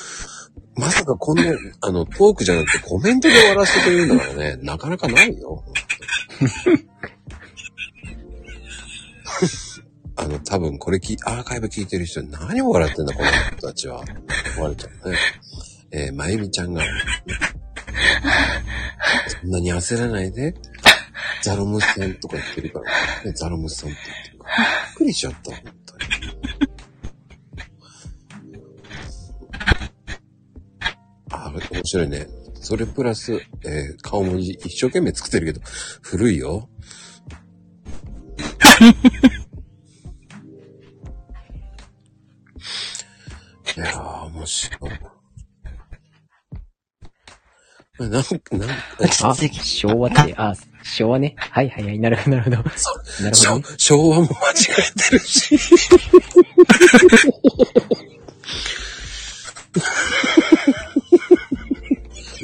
まさかこんな、あの、トークじゃなくてコメントで終わらせてくれるんだからね、なかなかないよ。あの、多分これき、アーカイブ聞いてる人何を笑ってんだ、この人たちは。思われちゃうね。えー、まゆみちゃんが、そんなに焦らないで、ザロムさんとか言ってるから、ね、ザロムさんって言ってるから。びっくりしちゃった、本当に。あ、面白いね。それプラス、えー顔文字一生懸命作ってるけど、古いよ。いやー、面白い。なん、なん、あ、昭和って、あ、昭和ね。はいはいはい、なるほど、なるほど。なるほ昭どね。昭和も間違えてるし。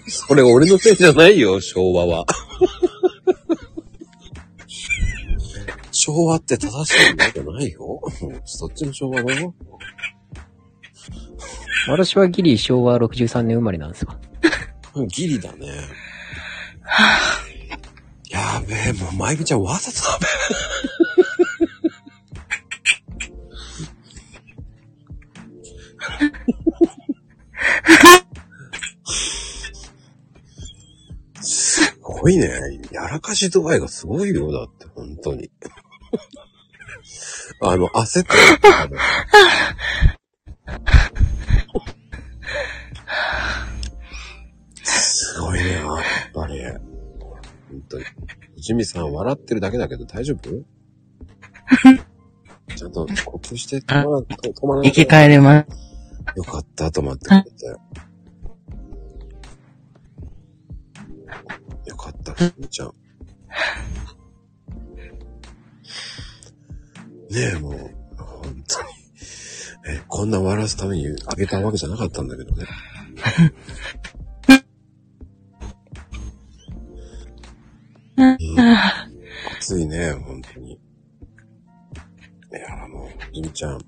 それ俺のせいじゃないよ、昭和は。昭和って正しいんじゃないよ。そっちの昭和だよ。私はギリ昭和63年生まれなんですわ。ギリだね。やべえ、もう、まゆみちゃんわざとだべ。すごいね。やらかし度合いがすごいよ。だって、本当に。あの、焦ってる。すごいね、やっぱり。本当に。ジミさん笑ってるだけだけど大丈夫？ちゃんと呼吸して止まら止まらな生き返れます。よかった、止まってくれて。よかった、ふみちゃん。ねえ、もう、本当に。え、こんな笑わすためにあげたわけじゃなかったんだけどね。うん、暑いね、本当に。いや、もう、ゆみちゃん。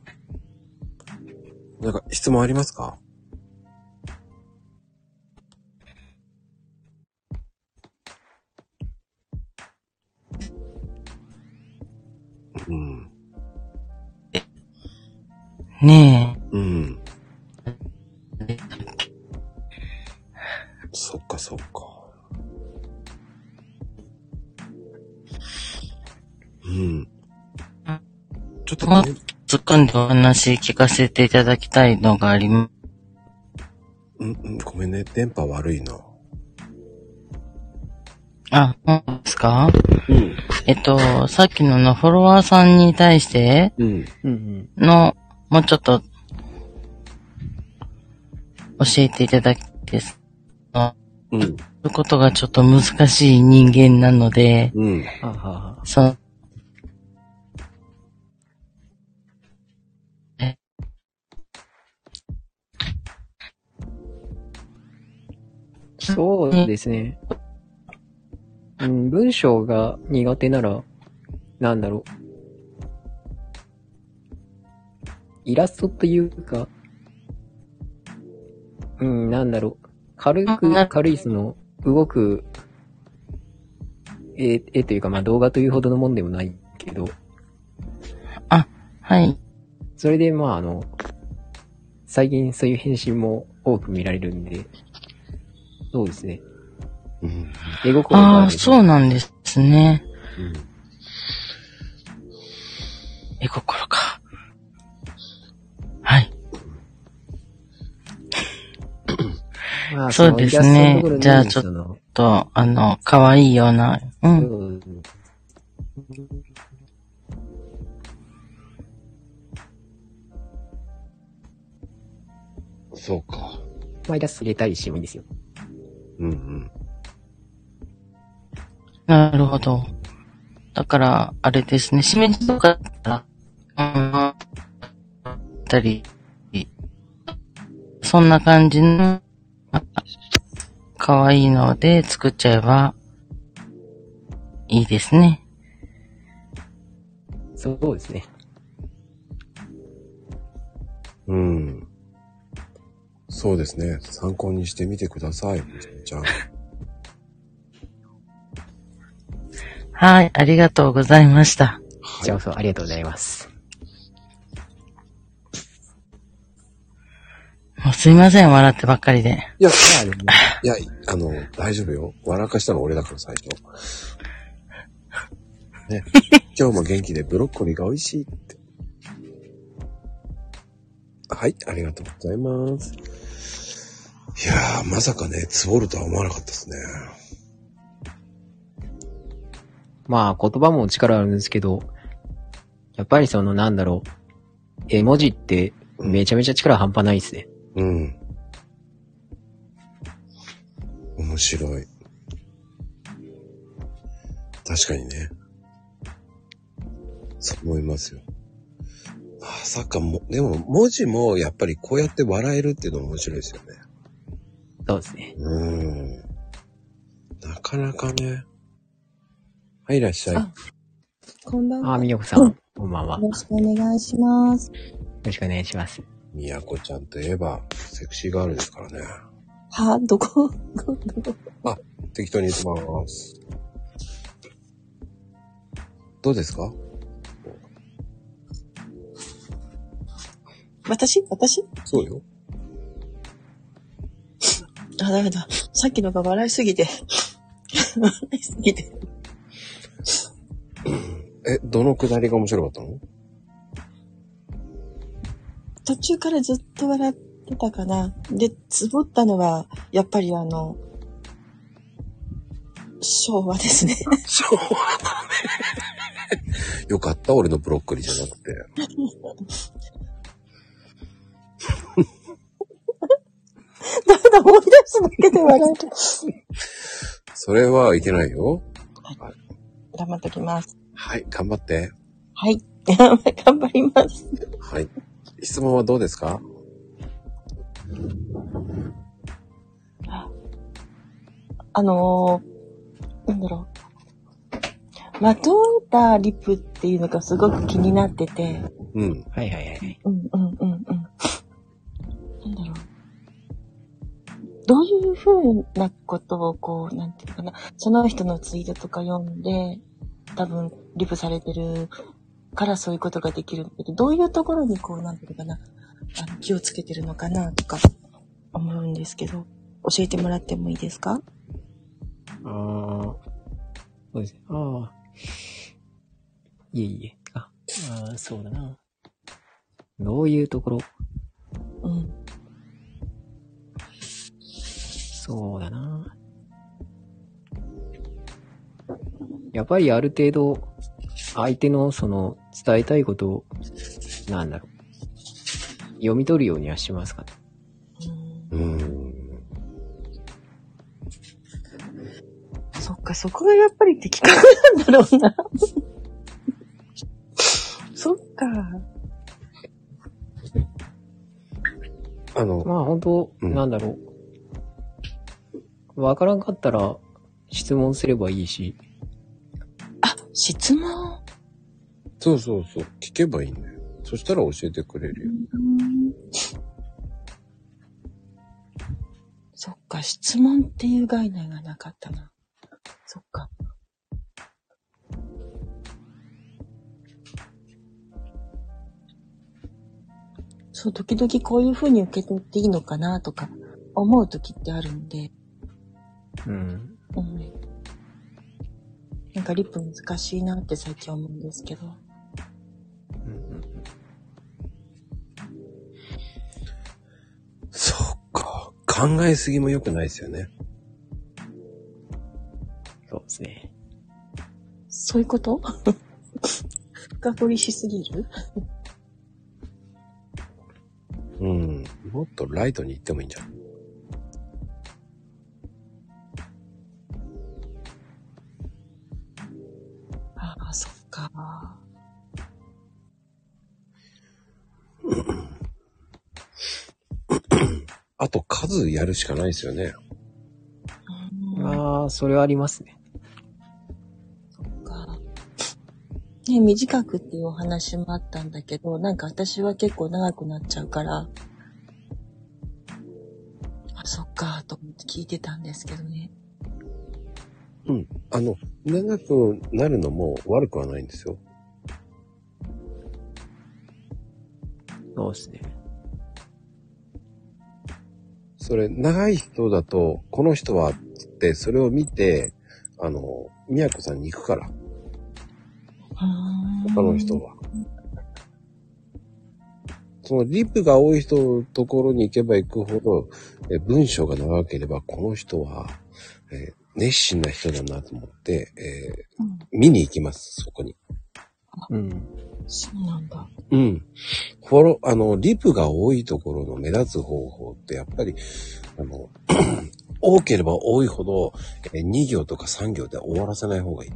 なんか質問ありますか？うん。ねうん。そっかそっか。うん。ちょっとね、突っ込んでお話聞かせていただきたいのがあります。うん、うん、ごめんね、電波悪いな。あ、そうですか？うん。えっと、さっきののフォロワーさんに対してうん。うんの、もうちょっと、教えていただきです。うん。そういうことがちょっと難しい人間なので、うん。その、そうですね。うん、文章が苦手なら、なんだろう。イラストというか、うん、なんだろう。軽く、軽いその、動く、絵、絵というか、まあ動画というほどのもんでもないけど、はい。それでまああの、最近そういう返信も多く見られるんで、そうですね。うん。絵心がああ、るそうなんですね。うん。絵心か。まあそうですねじゃあちょっと、あの、可愛いような、うん。うんそうか。まあイラスト入れたりしてもいいですよ。うんうん。なるほど。だから、あれですね、しめじとかだったら、うん、あったり、そんな感じの、あ 可愛いので作っちゃえば、いいですね。そうですね。うん。そうですね。参考にしてみてください、みちみちゃん。はい、ありがとうございました。じゃあ、そう、ありがとうございます。もうすいません、笑ってばっかりで。いや、いや、あの、大丈夫よ。笑かしたの俺だから最初。ね。今日も元気でブロッコリーが美味しいって。はい、ありがとうございます。いやー、まさかね、つぼるとは思わなかったですね。まあ言葉も力あるんですけど、やっぱりそのなんだろう、絵文字ってめちゃめちゃ力半端ないですね。うん。面白い。確かにね。そう思いますよ。まさかも、でも文字もやっぱりこうやって笑えるっていうのも面白いですよね。そうですね。うん。なかなかね。はい、いらっしゃい。あこんばんは。あ、よみよこさん、こんばんは。よろしくお願いします。ろしくお願いします。みやこちゃんといえば、セクシーガールですからね。はどこ？どこ適当に言ってます。どうですか？私？私？そうよ。あ、だめだ。さっきのが笑いすぎて。笑いすぎて。え、どのくだりが面白かったの？途中からずっと笑ってたかな。で、つぼったのは、やっぱりあの、昭和ですね。そうだね。よかった、俺のブロッコリーじゃなくて。ただ思い出すだけで笑える。それはいけないよ。頑張ってきます。はい、頑張って。はい。頑張ります。はい。質問はどうですか？あのー、なんだろう。まとったリップっていうのがすごく気になってて。うん。はいはいはい。うんうんうんうん。なんだろう。どういうふうなことをこう、なんていうのかな。その人のツイートとか読んで、多分、リプされてるからそういうことができるんだけど、どういうところにこう、なんていうのかな。あの気をつけてるのかなとか思うんですけど、教えてもらってもいいですか？ああ、そうですね。ああ。いえいえ。あ、あーそうだな。どういうところ？うん。そうだな。やっぱりある程度、相手のその伝えたいことを、なんだろう。読み取るようにはしますかね。うんうーん。そっか、そこがやっぱり的確なんだろうな。そっか。あの、まあ本当、うんなんだろう。わからんかったら質問すればいいし。あ、質問？そうそうそう。聞けばいいんだよ。そしたら教えてくれるよ。そっか、質問っていう概念がなかったな。そっか。そう、時々こういう風に受け取っていいのかなとか思う時ってあるんで、うん。うん。なんかリップ難しいなって最近思うんですけど。考えすぎも良くないですよね。そうですね。そういうこと？深掘りしすぎる？うん。もっとライトに行ってもいいんじゃん。ああ、ああと数やるしかないですよね。ーああ、それはありますね。か。ね、短くっていうお話もあったんだけど、なんか私は結構長くなっちゃうから、あ、そっか、と思って聞いてたんですけどね。うん。あの、長くなるのも悪くはないんですよ。そうですね。それ、長い人だと、この人は、つって、それを見て、あの、宮子さんに行くから、他の人は。そのリップが多い人のところに行けば行くほど、え文章が長ければ、この人は、えー熱心な人だなと思って、えーうん見に行きます、そこに。うん。そうなんだ。うん。フォロー、あの、リプが多いところの目立つ方法って、やっぱり、あの、多ければ多いほど、えー2行とか3行で終わらせない方がいい。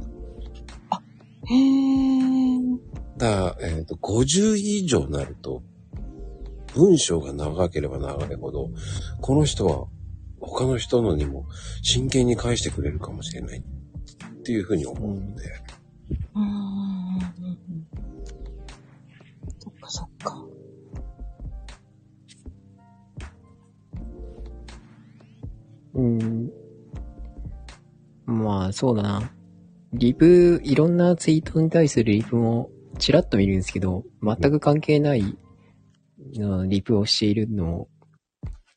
へー。だから、えっ、と、50以上になると、文章が長ければ長いほど、この人は他の人のにも真剣に返してくれるかもしれないっていうふうに思うので、うんうんうんうんそっかそっか。うん。まあ、そうだな。リプ、いろんなツイートに対するリプもちらっと見るんですけど、全く関係ないのリプをしているのを、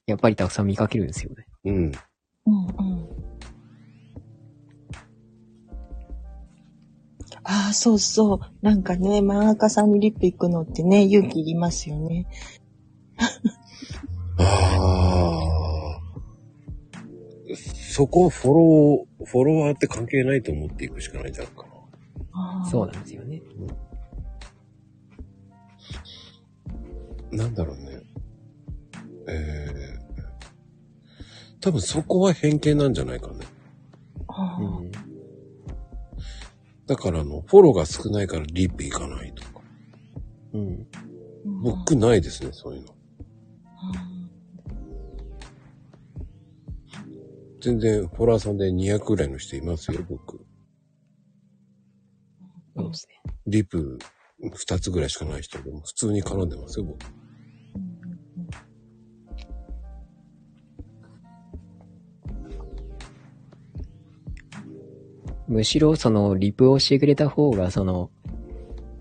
やっぱりたくさん見かけるんですよね。うん。うんうん。ああ、そうそう。なんかね、漫画家さんにリップ行くのってね、勇気いりますよね。ああ。そこをフォロー、フォロワーって関係ないと思っていくしかないんじゃないかな。そうなんですよね。なんだろうね。えー、多分そこは偏見なんじゃないかね。うん。だからあの、フォローが少ないからリップ行かないとか。うん。僕ないですね、そういうの。全然フォロワーさんで200ぐらいの人いますよ、僕。そうですね。リップ2つぐらいしかない人でも普通に絡んでますよ、僕。むしろそのリプをしてくれた方が、その、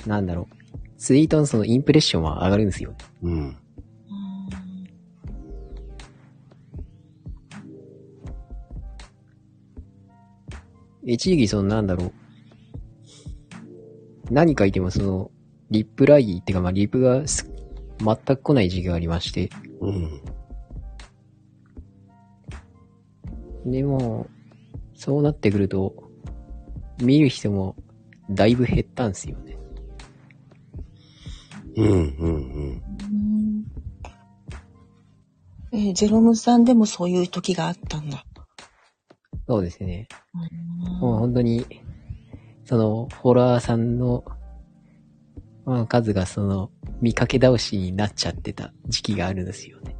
なんだろう。ツイートのそのインプレッションは上がるんですよ。うん。一時期そのなんだろう。何書いてもその、リプライってかまあリプがす全く来ない時期がありまして。うん。でも、そうなってくると、見る人もだいぶ減ったんですよね。うん、うん、うん。うんえージェロムさんでもそういう時があったんだ。そうですね。もう本当に、その、フォロワーさんの、まあ、数がその、見かけ倒しになっちゃってた時期があるんですよね。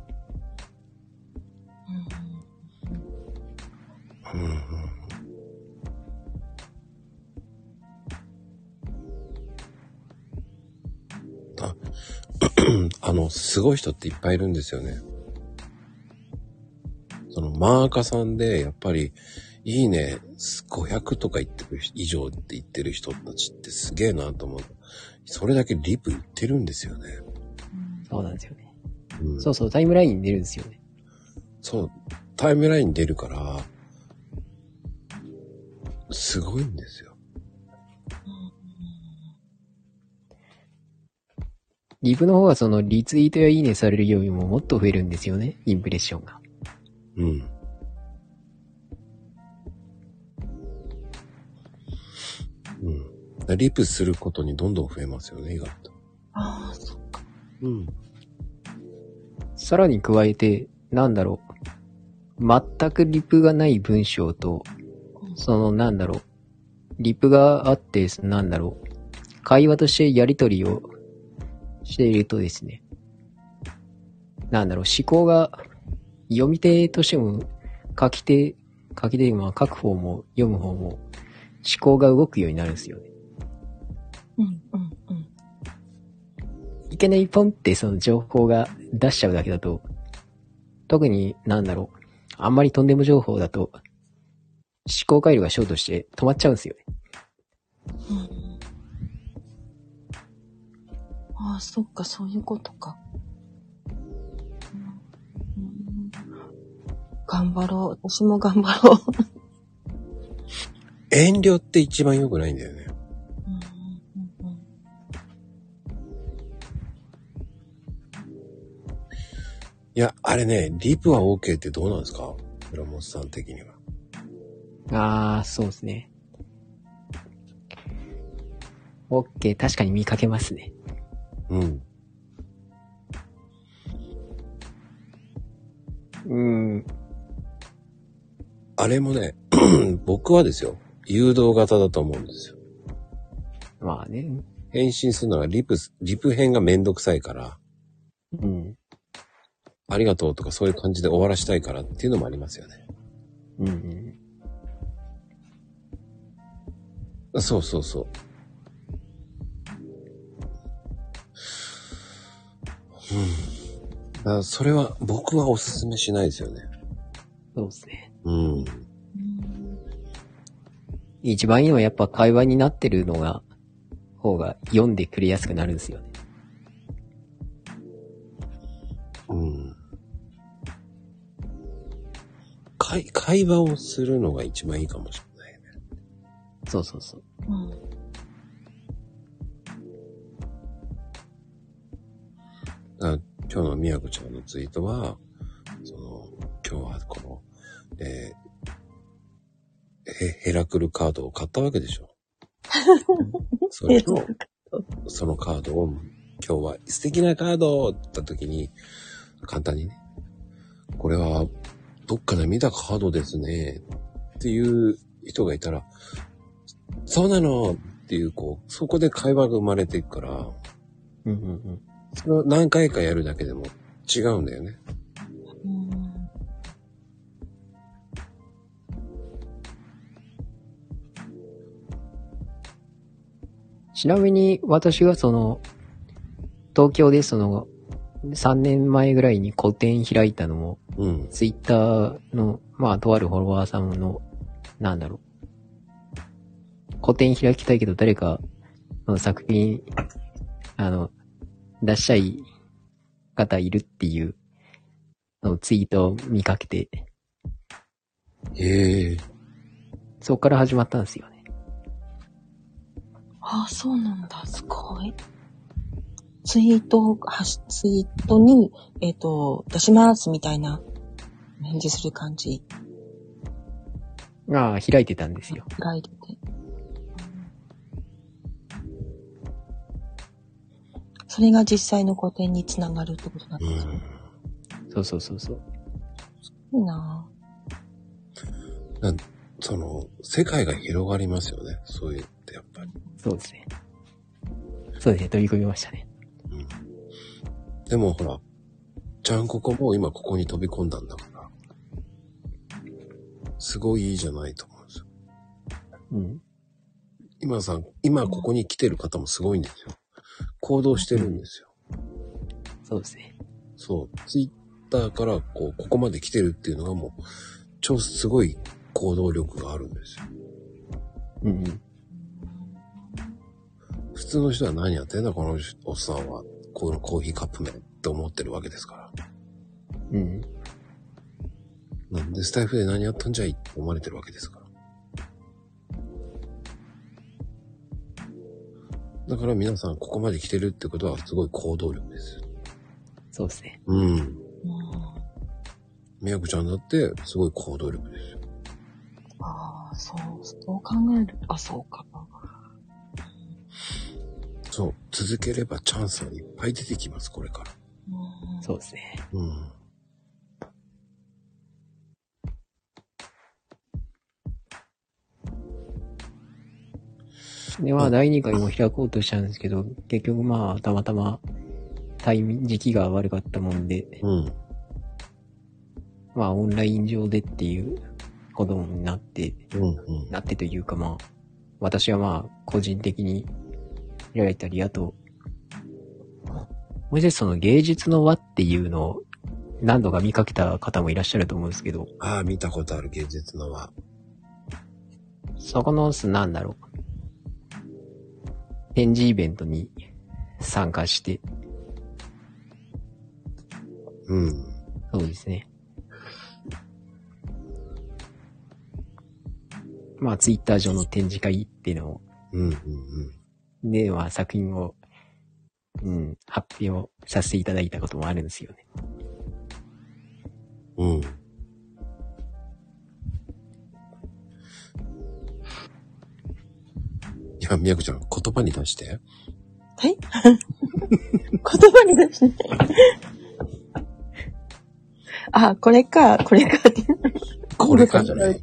うんうん あの、すごい人っていっぱいいるんですよね。その、マーカさんで、やっぱり、いいね、500とか言ってる以上って言ってる人たちってすげえなと思う。それだけリプ言ってるんですよね。そうなんですよね。うん、そうそう、タイムラインに出るんですよね。そう、タイムラインに出るから、すごいんですよ。リプの方はその、リツイートやいいねされるよりももっと増えるんですよね。インプレッションが。うん。うん。リプすることにどんどん増えますよね、意外と。ああ、そうん。さらに加えて、なんだろう。全くリプがない文章と、その、なんだろう。リプがあって、なんだろう。会話としてやりとりをしているとですね、なんだろう、思考が読み手としても書き手、書き手まあ書く方も読む方も思考が動くようになるんですよね。うん、うん、うん。いきなりポンってその情報が出しちゃうだけだと、特になんだろう、あんまりとんでも情報だと、思考回路がショートして止まっちゃうんですよね。うんああ、そっか、そういうことか。頑張ろう。私も頑張ろう。遠慮って一番良くないんだよね。うんうんうんいや、あれね、リプは OK ってどうなんですか？村本さん的には。ああ、そうですね。OK、確かに見かけますね。うん。うん。あれもね、僕はですよ、誘導型だと思うんですよ。まあね。返信するのはリプス、リプ編がめんどくさいから、うん。ありがとうとかそういう感じで終わらしたいからっていうのもありますよね。うんうん。そうそうそう。うん。だからそれは僕はおすすめしないですよね。そうですね。うん。うん一番いいのはやっぱ会話になってるのが、方が読んでくれやすくなるんですよね。うん。会、会話をするのが一番いいかもしれないね。そうそうそう。うん今日のみやこちゃんのツイートは、その、今日はこの、えー、ヘヘラクルカードを買ったわけでしょ。それと、そのカードを、今日は素敵なカードって言った時に、簡単にね、これはどっかで見たカードですね、っていう人がいたら、そうなのっていう、こう、そこで会話が生まれていくから、うんうんうん。それを何回かやるだけでも違うんだよね。うんちなみに私がその、東京でその、3年前ぐらいに個展開いたのも、うん。ツイッターの、まあ、とあるフォロワーさんの、なんだろう。個展開きたいけど誰かの作品、あの、出したい方いるっていうのをツイートを見かけて、へえ。そこから始まったんですよね。ああ、そうなんだ。すごい。ツイートを、はしツイートに、えっ、と、出しますみたいな返事する感じ。ああ、開いてたんですよ。開いてて。それが実際の個展につながるってことだったうですね。ん。そうそうそうそう。いいなその、世界が広がりますよね。そういうってやっぱり。そうですね。そうですね、取り組みましたね。うん。でもほら、ちゃんここも今ここに飛び込んだんだから。すごいいいじゃないと思うんですよ。うん。今さん、今ここに来てる方もすごいんですよ。行動してるんですよ。そうですね。そう。ツイッターからこう、ここまで来てるっていうのがもう、超すごい行動力があるんですよ。うんうん。普通の人は何やってんだこのおっさんは。このコーヒーカップ麺って思ってるわけですから。うん。なんでスタイフで何やったんじゃいって思われてるわけですから。だから皆さんここまで来てるってことはすごい行動力です。そうですね。うん。みやこちゃんだってすごい行動力ですよ。ああ、そう、そう考える。あ、そうか。そう。続ければチャンスはいっぱい出てきます、これから。うんそうですね。うん。で、まあ、第2回も開こうとしたんですけど、結局まあ、たまたま、タイミング、時期が悪かったもんで、うん。まあ、オンライン上でっていうことになって、うんうん。なってというかまあ、私はまあ、個人的に開いたり、あと、もう一つその芸術の輪っていうのを何度か見かけた方もいらっしゃると思うんですけど、ああ、見たことある芸術の輪。そこの、なんだろう。展示イベントに参加して、うん。そうですね。まあ、ツイッター上の展示会っていうのを、うんうんうん。で、まあ、作品を、うん、発表させていただいたこともあるんですよね。うん。いや、みやこちゃん、言葉に出して。はい 言葉に出して。あ、これか、これかって。これかじゃない。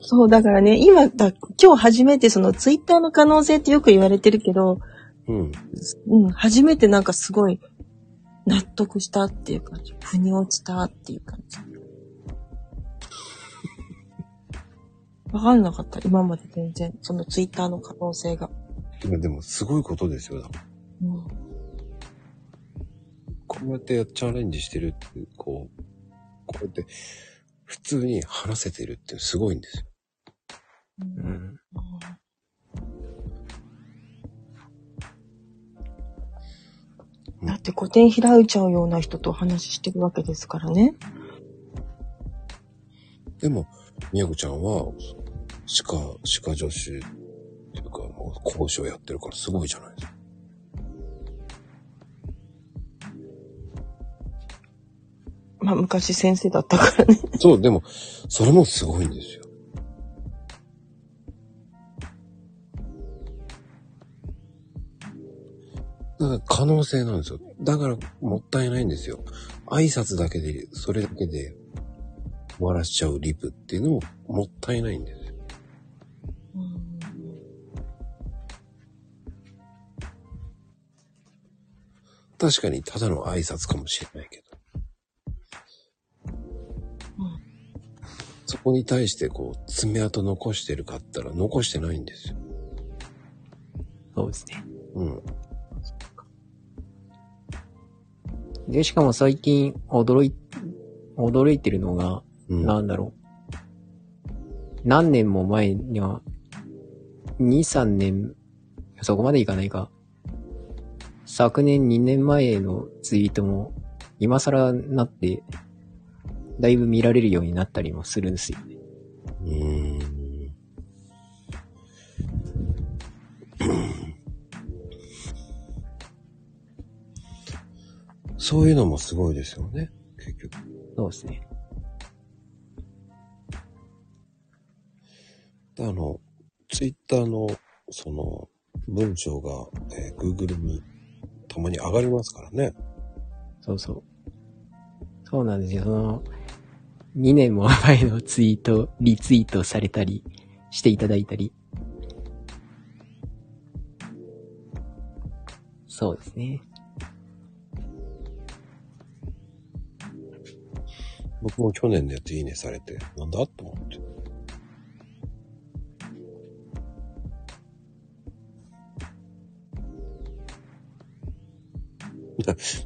そう、だからね、今だ、今日初めてそのツイッターの可能性ってよく言われてるけど、うん。うん、初めてなんかすごい納得したっていう感じ。腑に落ちたっていう感じ。わかんなかった。今まで全然。そのツイッターの可能性が。今でも、すごいことですよ。だからうん。こうやってチャレンジしてるって、こう、こうやって、普通に話せてるってすごいんですよ。うん。だって古典開いちゃうような人とお話ししてるわけですからね。でも、みやこちゃんは、歯科、歯科助手っていうか、もう講師をやってるからすごいじゃないですか。まあ昔先生だったからね。そう、でも、それもすごいんですよ。だから可能性なんですよ。だからもったいないんですよ。挨拶だけで、それだけで終わらしちゃうリプっていうのももったいないんです確かにただの挨拶かもしれないけど。そこに対してこう爪痕残してるかって言ったら残してないんですよ。そうですね。うん。で、しかも最近驚い、驚いてるのが、うん。なんだろう。何年も前には、2、3年、そこまでいかないか。昨年2年前のツイートも、今更なって、だいぶ見られるようになったりもするんですよね。うーん。そういうのもすごいですよね。結局。そうですね。あの、ツイッターの、その、文章が、えー Google にたまに上がりますからね。そうそう。そうなんですよ。その、2年も前のツイート、リツイートされたりしていただいたり。そうですね。僕も去年のやついいねされて、なんだと思って。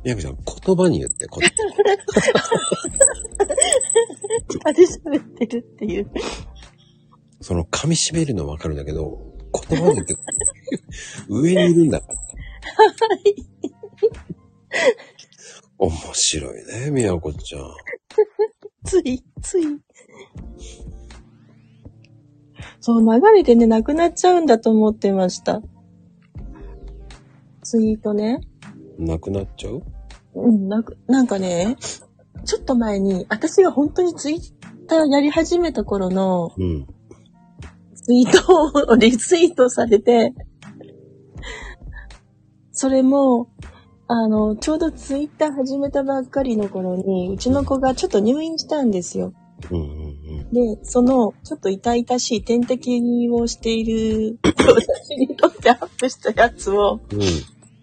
みやこちゃん、言葉に言って、こあで喋ってるっていう。その噛み締めるのわかるんだけど、言葉に言って、上にいるんだから。面白いね、みやこちゃん。つい、つい。そう、流れでね、なくなっちゃうんだと思ってました。ツイートね。なくなっちゃう？うん、なんか、なんかね、ちょっと前に、私が本当にツイッターやり始めた頃のうん。ツイートを リツイートされて、それも、あの、ちょうどツイッター始めたばっかりの頃に、うちの子がちょっと入院したんですよ。うんうんで、その、ちょっと痛々しい点滴をしている、私にとってアップしたやつを、うん。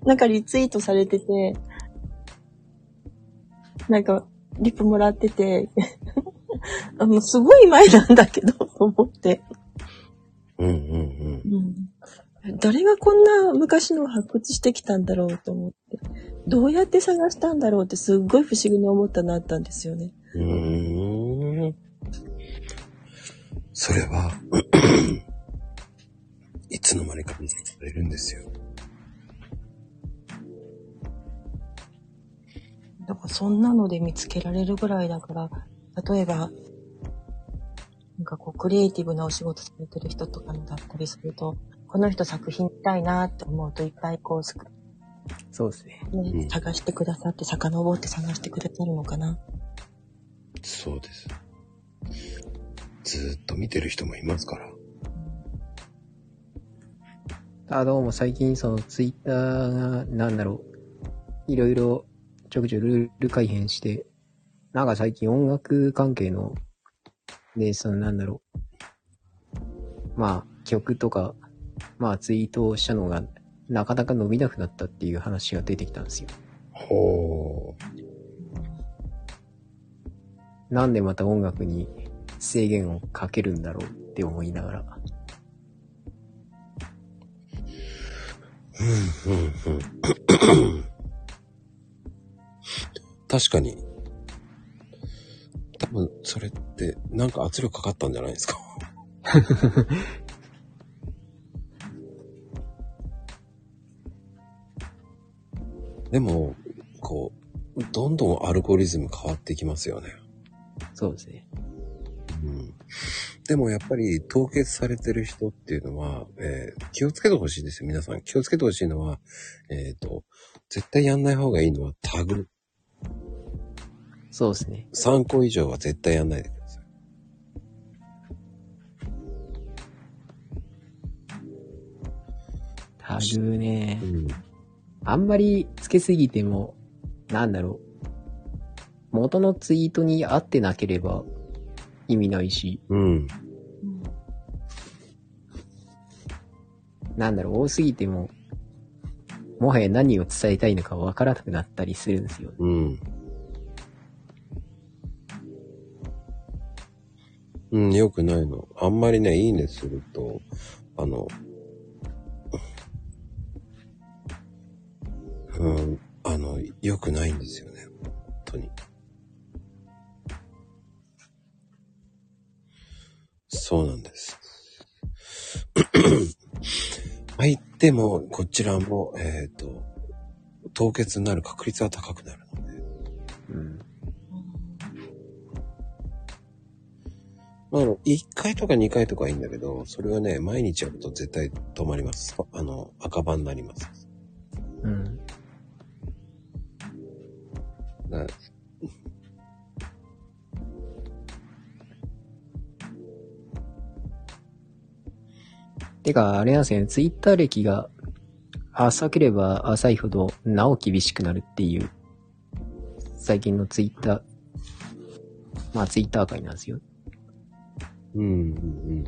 なんかリツイートされてて、なんか、リプもらってて、あの、すごい前なんだけど、と思って。うんうんうん。誰がこんな昔のを発掘してきたんだろうと思って。どうやって探したんだろうってすっごい不思議に思ったなったんですよね。うーん。それは、いつの間にか見つけられるんですよ。だからそんなので見つけられるぐらいだから、例えば、なんかこう、クリエイティブなお仕事されてる人とかのだったりすると、この人作品見たいなって思うといっぱいこう、そうですね。ねうん探してくださって、遡って探してくれてるのかな？そうです。ずーっと見てる人もいますから。あ、どうも最近そのツイッターが、なんだろう、いろいろちょくちょくルール改変して、なんか最近音楽関係の、で、そのなんだろう、まあ曲とか、まあツイートをしたのが、なかなか伸びなくなったっていう話が出てきたんですよ。ほなんでまた音楽に制限をかけるんだろうって思いながら。う。うん、うん、うん。確かに。多分、それって、なんか圧力かかったんじゃないですか？でも、こう、どんどんアルゴリズム変わっていきますよね。そうですね。うんでもやっぱり凍結されてる人っていうのは、えー気をつけてほしいですよ、皆さん。気をつけてほしいのは、えっ、と、絶対やんない方がいいのはタグ。そうですね。3個以上は絶対やんないでください。タグねう。ん。あんまりつけすぎても、なんだろう。元のツイートに合ってなければ意味ないし、うん。なんだろう、多すぎても、もはや何を伝えたいのかわからなくなったりするんですよ。うん。うん、よくないの。あんまりね、いいねすると、あの、うん、あの、良くないんですよね。本当に。そうなんです。相手も、こちらも、えっ、と、凍結になる確率は高くなるのまあ、あの、1回とか2回とかはいいんだけど、それはね、毎日やると絶対止まります。あの、赤番になります。うん。だてか、あれなんですよね、ツイッター歴が浅ければ浅いほど、なお厳しくなるっていう、最近のツイッター、まあツイッター界なんですよ。うん、うん、うん。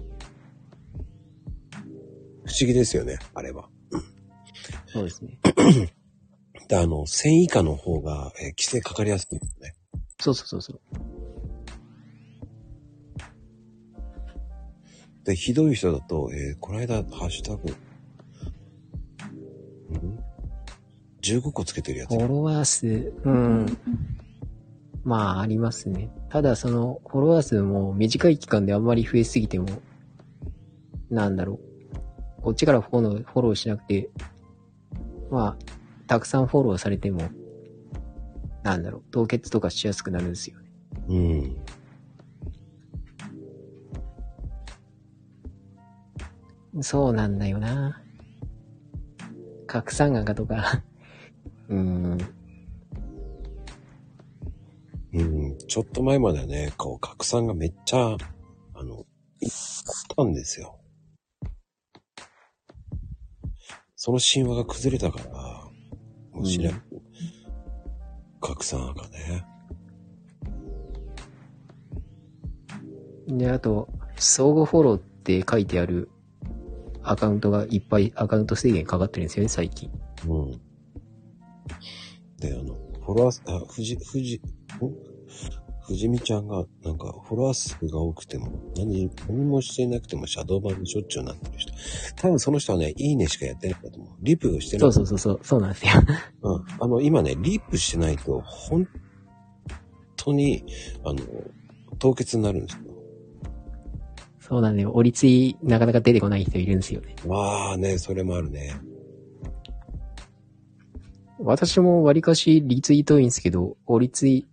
不思議ですよね、あれは。そうですね。で、あの、1000以下の方が、えー規制かかりやすいんですね。そうそうそうそう。で、ひどい人だと、えーこの間、ハッシュタグ、うん、15個つけてるやつフ。ォロワー数、うん。まあ、ありますね。ただ、その、フォロワー数も短い期間であんまり増えすぎても、なんだろう。こっちからフォロー、フォローしなくて、まあ、たくさんフォローされても、なんだろう、凍結とかしやすくなるんですよね。うん。そうなんだよな。拡散赤とか、うーん、うん。ちょっと前まではね、こう、拡散がめっちゃ、あの、いったんですよ。その神話が崩れたから、もう知らん。拡散がね。で、あと、相互フォローって書いてあるアカウントがいっぱいアカウント制限かかってるんですよね、最近。うん。で、あの、フォロワー数、あ、ふじ、ふじ、んふじみちゃんが、なんか、フォロワー数が多くても、何、何もしていなくてもシャドー版にしょっちゅうなってる人。多分その人はね、いいねしかやってないんだと思う。リプをしてない。そうそうそうそう、そうなんですよ。うん。あの、今ね、リップしてないと、本当に、あの、凍結になるんですよ。そうなんだよ。折り継い、なかなか出てこない人いるんですよね。まあね、それもあるね。私も割かしリツイート多いんですけど、折り継い、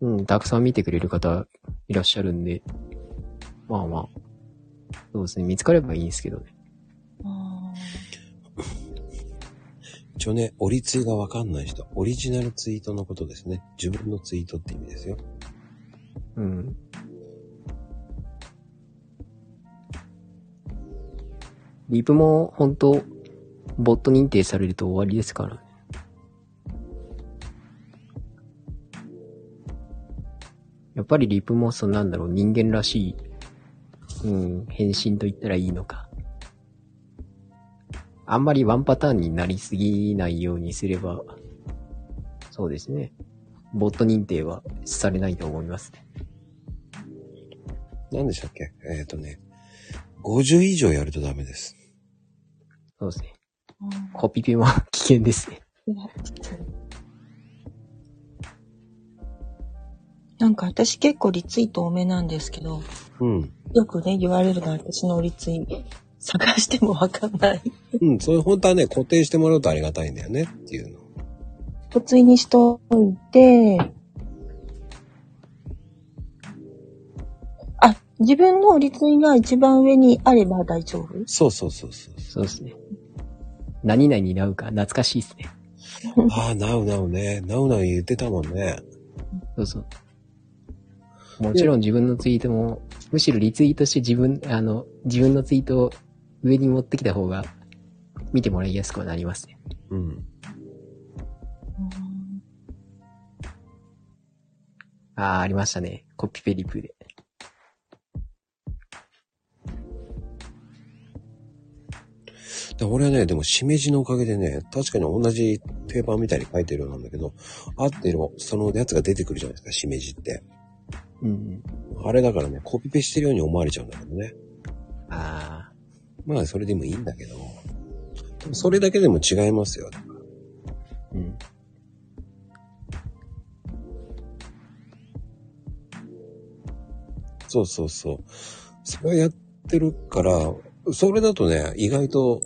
うん、たくさん見てくれる方いらっしゃるんで、まあまあ、そうですね、見つかればいいんですけどね。あ一応ね、オリツイがわかんない人、オリジナルツイートのことですね。自分のツイートって意味ですよ。うん。リプも本当ボット認定されると終わりですから。やっぱりリプもそうなんだろう、人間らしい、うん、返信と言ったらいいのか。あんまりワンパターンになりすぎないようにすれば、そうですね。ボット認定はされないと思いますね。何でしたっけ？えっ、とね、50以上やるとダメです。そうですね。ーコピペも 危険ですね。なんか私結構リツイート多めなんですけど、うん。よくね、言われるのは私のリツイート探してもわかんない。うん、それ本当はね、固定してもらうとありがたいんだよねっていうの。普通にしといて、あ、自分のリツイが一番上にあれば大丈夫？そうそうそうそう。そうですね。何々になうか懐かしいですね。ああ、なうなうね。なうなう言ってたもんね。そうそう。もちろん自分のツイートも、むしろリツイートして自分、あの、自分のツイートを上に持ってきた方が、見てもらいやすくはなりますね。うん。ああ、ありましたね。コピペリプで。で俺はね、でも、しめじのおかげでね、確かに同じ定番みたいに書いてるようなんだけど、合ってるそのやつが出てくるじゃないですか、しめじって。うんうん。あれだからね、コピペしてるように思われちゃうんだけどね。ああ、まあ、それでもいいんだけど、でもそれだけでも違いますよ。うん。そうそうそう。それやってるから、それだとね、意外と、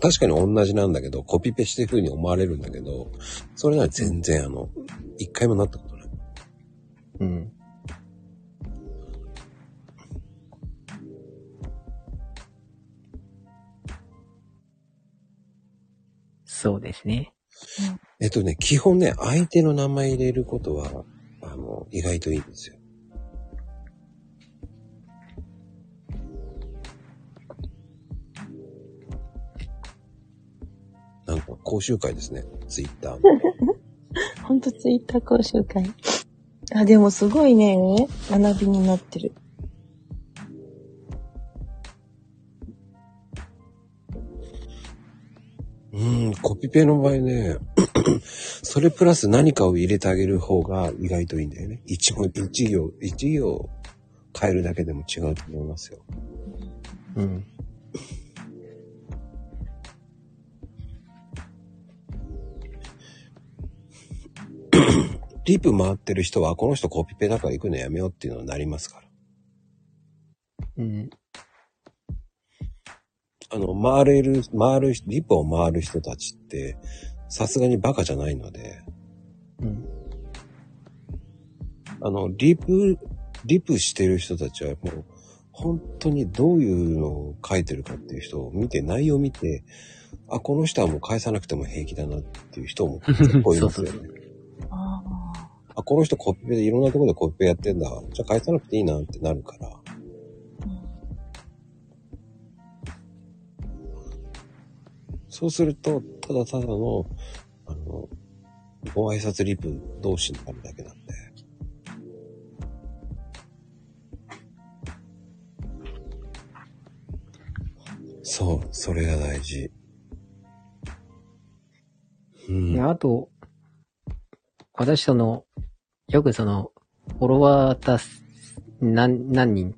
確かに同じなんだけど、コピペしてる風に思われるんだけど、それなら全然あの、一回もなったことない。うん。そうですね。えっとね、基本ね、相手の名前入れることは、あの、意外といいんですよ。なんか講習会ですね、ツイッター。ほんとツイッター講習会。あ、でもすごいね、学びになってる。うん、コピペの場合ね、それプラス何かを入れてあげる方が意外といいんだよね。一文、一行、一行変えるだけでも違うと思いますよ。うん。リプ回ってる人は、この人コピペだから行くのやめようっていうのになりますから。うん。あの、回れる、回る、リプを回る人たちって、さすがにバカじゃないので、うん。あの、リプ、リプしてる人たちはもう、本当にどういうのを書いてるかっていう人を見て、内容を見て、あ、この人はもう返さなくても平気だなっていう人も 結構いますよね。あ、この人コピペでいろんなところでコピペやってんだ。じゃあ返さなくていいなってなるから。そうすると、ただただの、あの、ご挨拶リプ同士になるだけなんで。そう、それが大事。うん。あと、私その、よくその、フォロワー達、何、何人？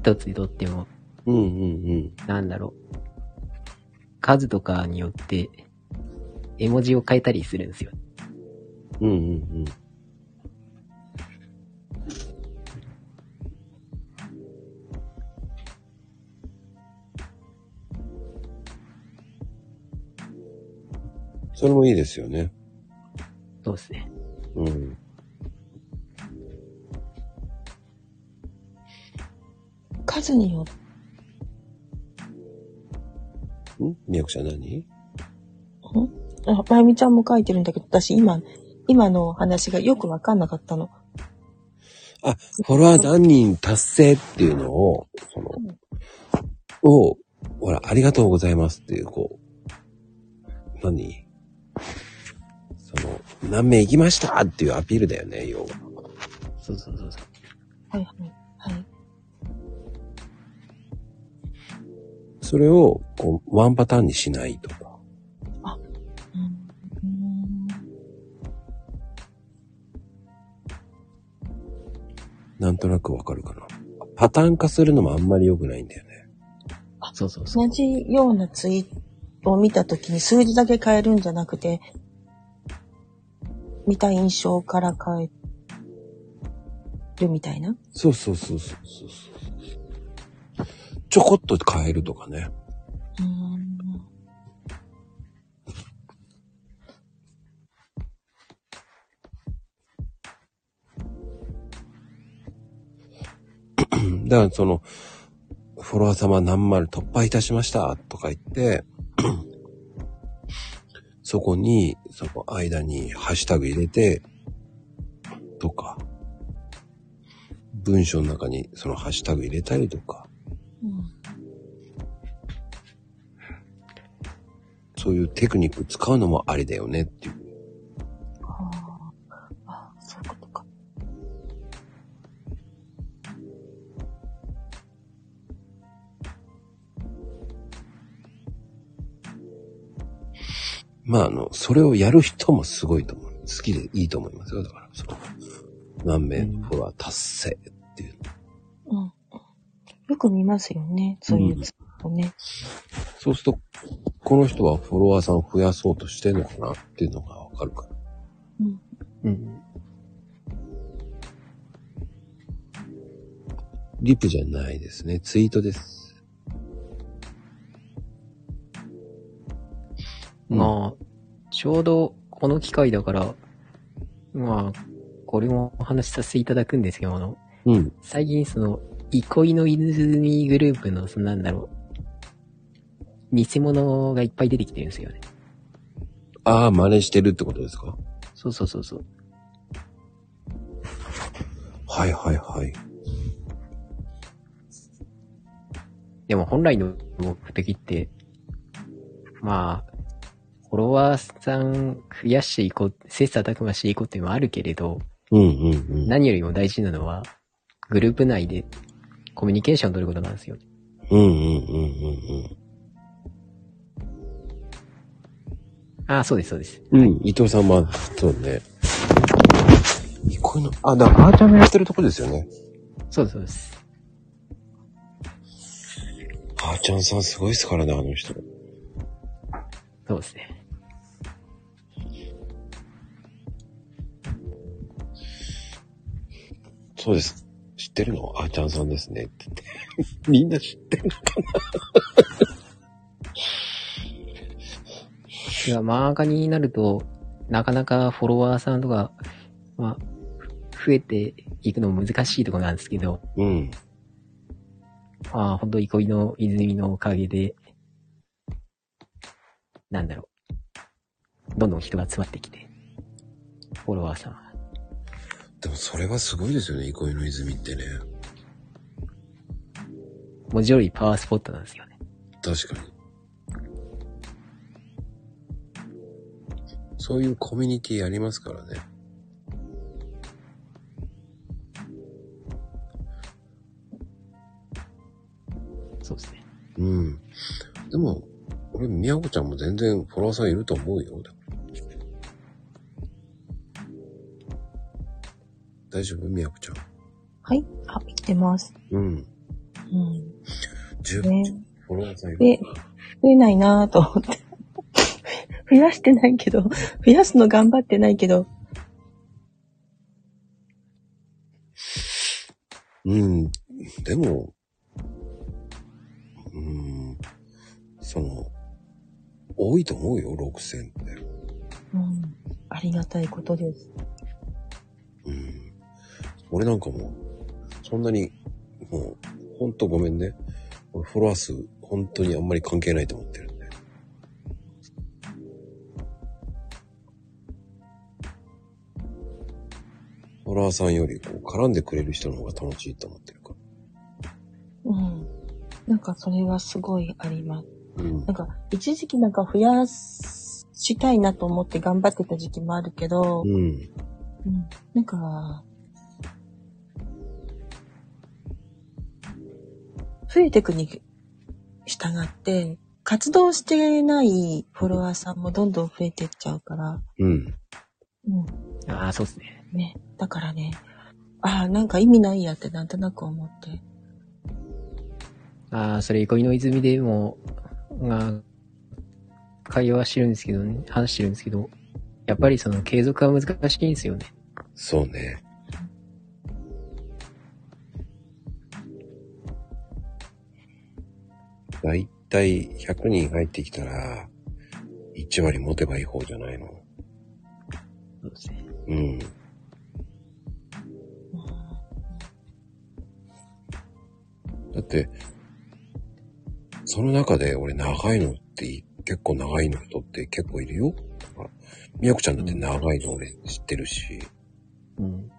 一つにとっても、うんうんうん。なんだろう。数とかによって、絵文字を変えたりするんですよ。うんうんうん。それもいいですよね。そうですね。うん。数によって、みやこちゃん何？あ、まゆみちゃんも書いてるんだけど、私今、今の話がよくわかんなかったの。あ、フォロワー何人達成っていうのを、その、を、ほら、ありがとうございますっていう、こう、何？その、何名行きましたっていうアピールだよね、要は。そうそうそうそう。はいはい。それを、こう、ワンパターンにしないとか。うんうんなんとなくわかるかな。パターン化するのもあんまり良くないんだよね。そうそうそう。同じようなツイートを見たときに数字だけ変えるんじゃなくて、見た印象から変えるみたいな？そうそうそうそうそうそう。ちょこっと変えるとかね。うんだからその、フォロワー様何丸突破いたしましたとか言って、そこに、その間にハッシュタグ入れて、とか、文章の中にそのハッシュタグ入れたりとか、そういうテクニック使うのもありだよねっていう。はああ、そういうことか。まあ、あの、それをやる人もすごいと思う。好きでいいと思いますよ。だから、その、何名フォロワー達成っていう。うん。よく見ますよね。そういうツイートね。そうすると、この人はフォロワーさんを増やそうとしてんのかなっていうのがわかるから。うん。うん。リプじゃないですね。ツイートです。まあ、ちょうどこの機会だから、まあ、これもお話しさせていただくんですけど、あの、うん。最近その、憩いの泉グループの、そのなんだろう、偽物がいっぱい出てきてるんですよね。ああ、真似してるってことですか？そうそうそうそう。はいはいはい。でも本来の目的って、まあ、フォロワーさん増やしていこう、切磋琢磨していこうっていうのもあるけれど、うんうんうん。何よりも大事なのは、グループ内でコミュニケーションを取ることなんですよ。うんうんうんうんうん。ああ、そうです、そうです。うん、伊藤さんも、そうね。こういうの、あ、だから、あーちゃんのやってるとこですよね。そうです、そうです。あーちゃんさんすごいですからね、あの人。そうですね。そうです。知ってるの？あーちゃんさんですね。って言って。みんな知ってるのかいや、漫画になると、なかなかフォロワーさんとか、まあ、増えていくのも難しいところなんですけど、なうん。まあ、ほんと憩いの泉のおかげで、なんだろう。どんどん人が集まってきて、フォロワーさんは。でもそれはすごいですよね、憩いの泉ってね。文字通りパワースポットなんですよね。確かに。そういうコミュニティありますからね。そうですね。うん。でも、俺、みやこちゃんも全然フォロワーさんいると思うよ。で大丈夫？みやこちゃん。はい。あ、生きてます。うん。うん。十分、ね。フォロワーさんいる。で、増えないなぁと思って。増やしてないけど、増やすの頑張ってないけど、うん。でも、うん。その、多いと思うよ、6000って。うん。ありがたいことです。うん。俺なんかもう、そんなに、もう、ほんとごめんね。俺フォロワー数、本当にあんまり関係ないと思ってるんで。フォロワーさんより、こう、絡んでくれる人の方が楽しいと思ってるかうん。なんかそれはすごいあります。ら。うんなん。か、一時期なんか増やしたいなと思って頑張ってた時期もあるけど、うん。うん、なんか、増えてくに従って、活動してないフォロワーさんもどんどん増えてっちゃうから、うん。うん、ああ、そうですね。ね。だからね、ああ、なんか意味ないやってなんとなく思って。ああ、それ、憩いの泉でも、が、会話してるんですけどね、話してるんですけど、やっぱりその継続は難しいんですよね。そうね。だいたい100人入ってきたら、1割持てばいい方じゃないの。そうですね。うん。だって、その中で俺長いのって結構長いの人って結構いるよ。みやこちゃんだって長いの俺知ってるし、うん。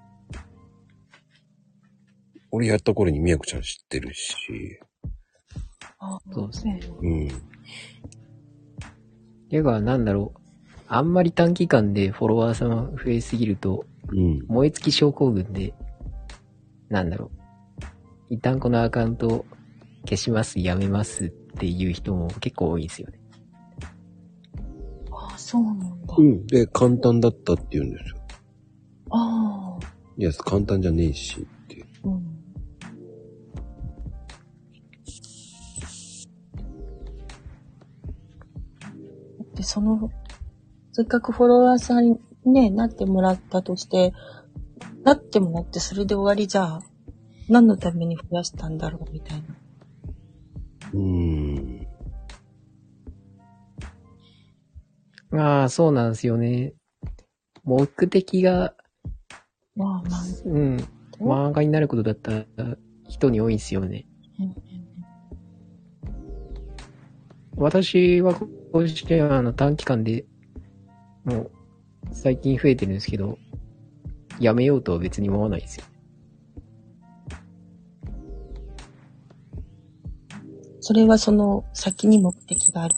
俺やった頃にみやこちゃん知ってるし、あそうですね。うん。ていうか、なんだろう。あんまり短期間でフォロワーさんが増えすぎると、うん。燃え尽き症候群で、なんだろう。一旦このアカウント消します、やめますっていう人も結構多いんですよね。ああ、そうなんだ。うん。で、簡単だったって言うんですよ。ああ、いや、簡単じゃねえしその、せっかくフォロワーさんにね、なってもらったとして、なってもらってそれで終わりじゃあ、何のために増やしたんだろうみたいな。うーん。ああ、そうなんですよね。目的が、まあまあ、うん、漫画になることだったら人に多いんですよね。うん私はこうしてあの短期間で、もう最近増えてるんですけど、やめようとは別に思わないですよ。それはその先に目的がある。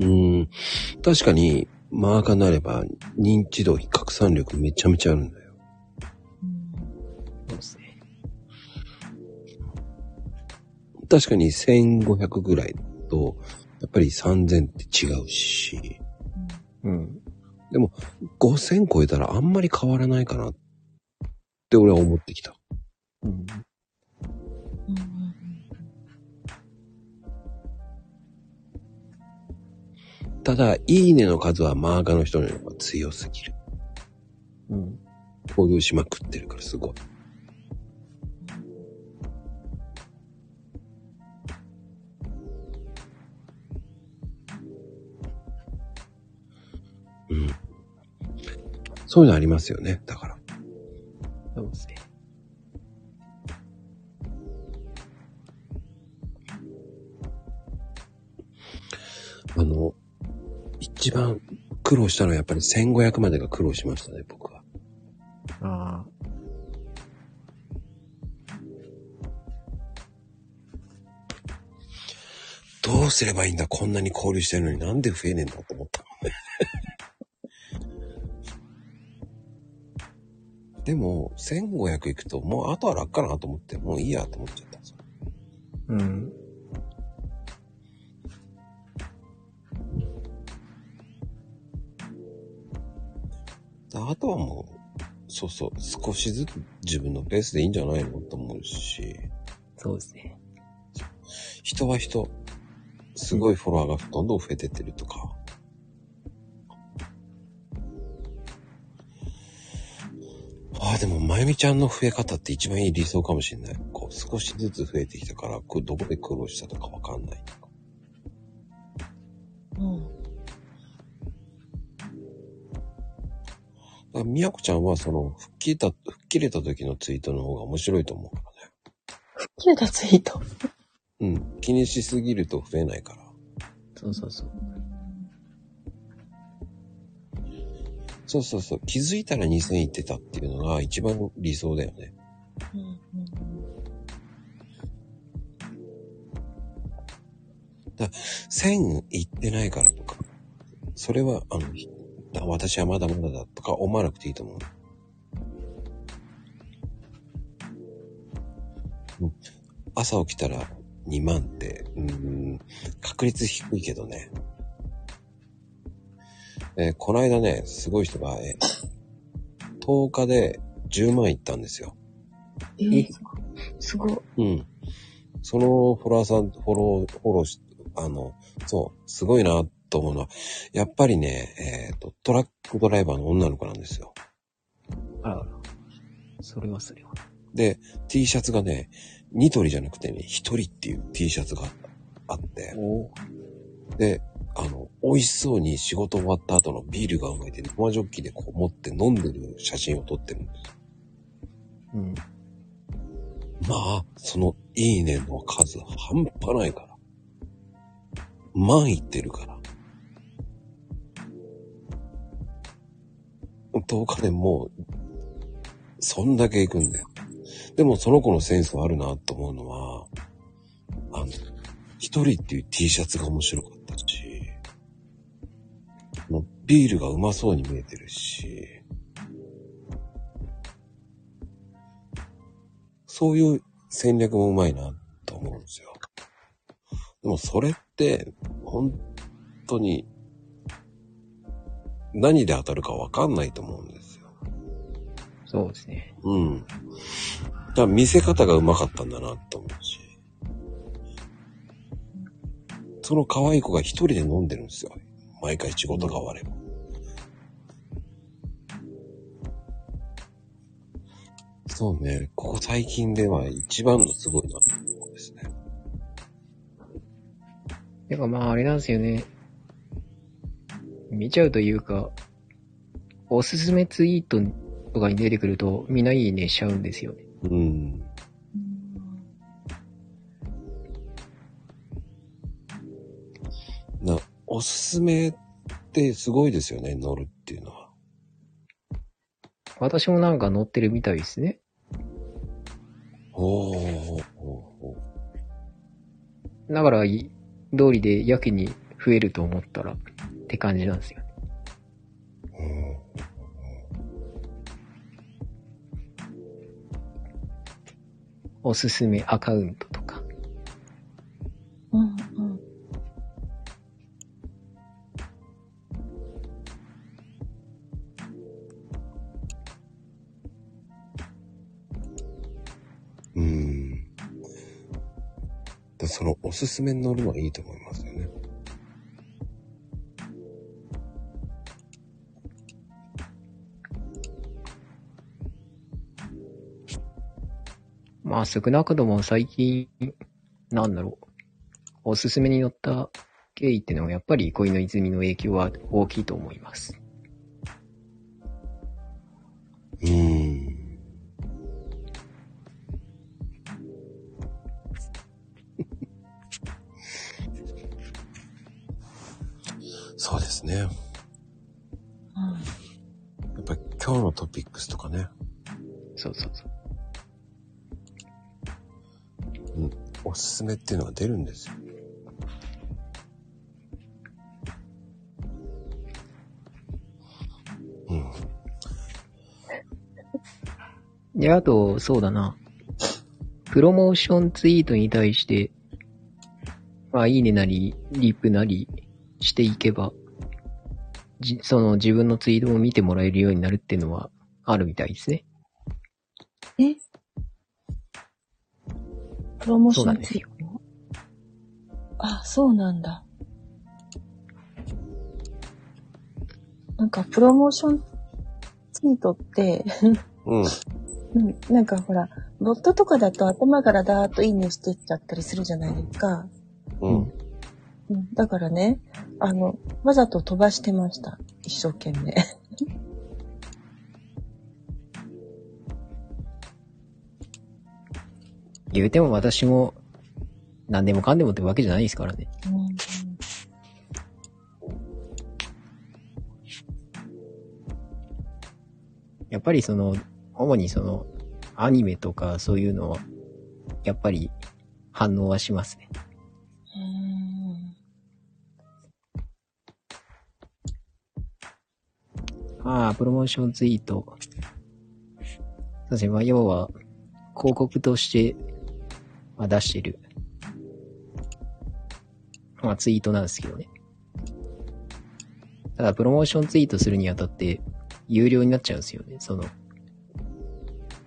うーん。確かに、マーカーになれば、認知度、拡散力めちゃめちゃあるんだよ。確かに1500ぐらいと、やっぱり3000って違うし、うん。5000超えたらあんまり変わらないかなって俺は思ってきた。うん。ただ、いいねの数はマーカーの人の方が強すぎる。うん。交流しまくってるからすごい。うん。そういうのありますよね。だから。そうですね。あの、一番苦労したのはやっぱり1500までが苦労しましたね、僕は。ああ。どうすればいいんだこんなに交流してるのになんで増えねえんだと思ったもんね。でも、1500いくと、もうあとは楽かなと思って、もういいやと思っちゃったんですよ。うん。あとはもう、そうそう、少しずつ自分のペースでいいんじゃないのと思うし、そうですね。人は人、すごいフォロワーがどんどん増えてってるとか。ああ、でも、まゆみちゃんの増え方って一番いい理想かもしれない。こう、少しずつ増えてきたから、これどこで苦労したとかわかんないとか。うん。みやこちゃんは、その、吹っ切れた、吹っ切れた時のツイートの方が面白いと思うからね。切れたツイート？うん。気にしすぎると増えないから。そうそうそう。そうそうそう。気づいたら2000いってたっていうのが一番理想だよね。うんうん1000いってないからとか、それは、あの、ひ私はまだまだだとか思わなくていいと思う。うん、朝起きたら2万って、うーん、確率低いけどね。えーこの間ね、すごい人が、えー10日で10万いったんですよ。えー、すごい。うん。そのフォロワーさん、フォロー、フォローし、あの、そう、すごいなと思うのは、やっぱりね、えっ、と、トラックドライバーの女の子なんですよ。あら。それはそれは。で、T シャツがね、ニトリじゃなくてね、一人っていう T シャツがあって、おで、あの、美味しそうに仕事終わった後のビールがうまいで、生ジョッキでこう持って飲んでる写真を撮ってるんですよ。うん。まあ、その、いいねの数半端ないから。万いってるから。10日でもう、そんだけ行くんだよ。でもその子のセンスはあるなと思うのは、あの、一人っていう T シャツが面白かったし、ビールがうまそうに見えてるし、そういう戦略もうまいなと思うんですよ。でもそれって、本当に、何で当たるかわかんないと思うんですよ。そうですね。うん。だから見せ方がうまかったんだなと思うし。その可愛い子が一人で飲んでるんですよ。毎回仕事が終われば。そうね。ここ最近では一番のすごいなと思うんですね。てかまああれなんですよね。見ちゃうというか、おすすめツイートとかに出てくるとみんないいねしちゃうんですよね。うん。な、おすすめってすごいですよね、乗るっていうのは。私もなんか乗ってるみたいですね。おー、だから、い通りでやけに増えると思ったらって感じなんですよおすすめアカウントとか。うんそのおすすめに乗るのはいいと思いますよね。まあ少なくとも最近、なんだろう。おすすめに乗った経緯っていうのはやっぱり恋の泉の影響は大きいと思います。そうですね。やっぱり今日のトピックスとかね、そうそうそう。おすすめっていうのが出るんですよ。うん。で、あと、そうだな。プロモーションツイートに対して、まあ、いいねなり、リップなりしていけば、じ、その自分のツイートも見てもらえるようになるっていうのはあるみたいですね。え？プロモーションそうなんですよ。あ、そうなんだ。なんか、プロモーションツイートって、うん。うん、なんかほら、ボットとかだと頭からダーッといいねしてっちゃったりするじゃないですか。うん。うん、だからね、あの、わざと飛ばしてました。一生懸命。言うても私も、何でもかんでもってわけじゃないですからね。うんやっぱりその、主にその、アニメとかそういうのは、やっぱり反応はしますね。ああ、プロモーションツイート。そうですね。まあ、要は、広告として、まあ、出してる、まあ、ツイートなんですけどね。ただ、プロモーションツイートするにあたって、有料になっちゃうんですよね。その、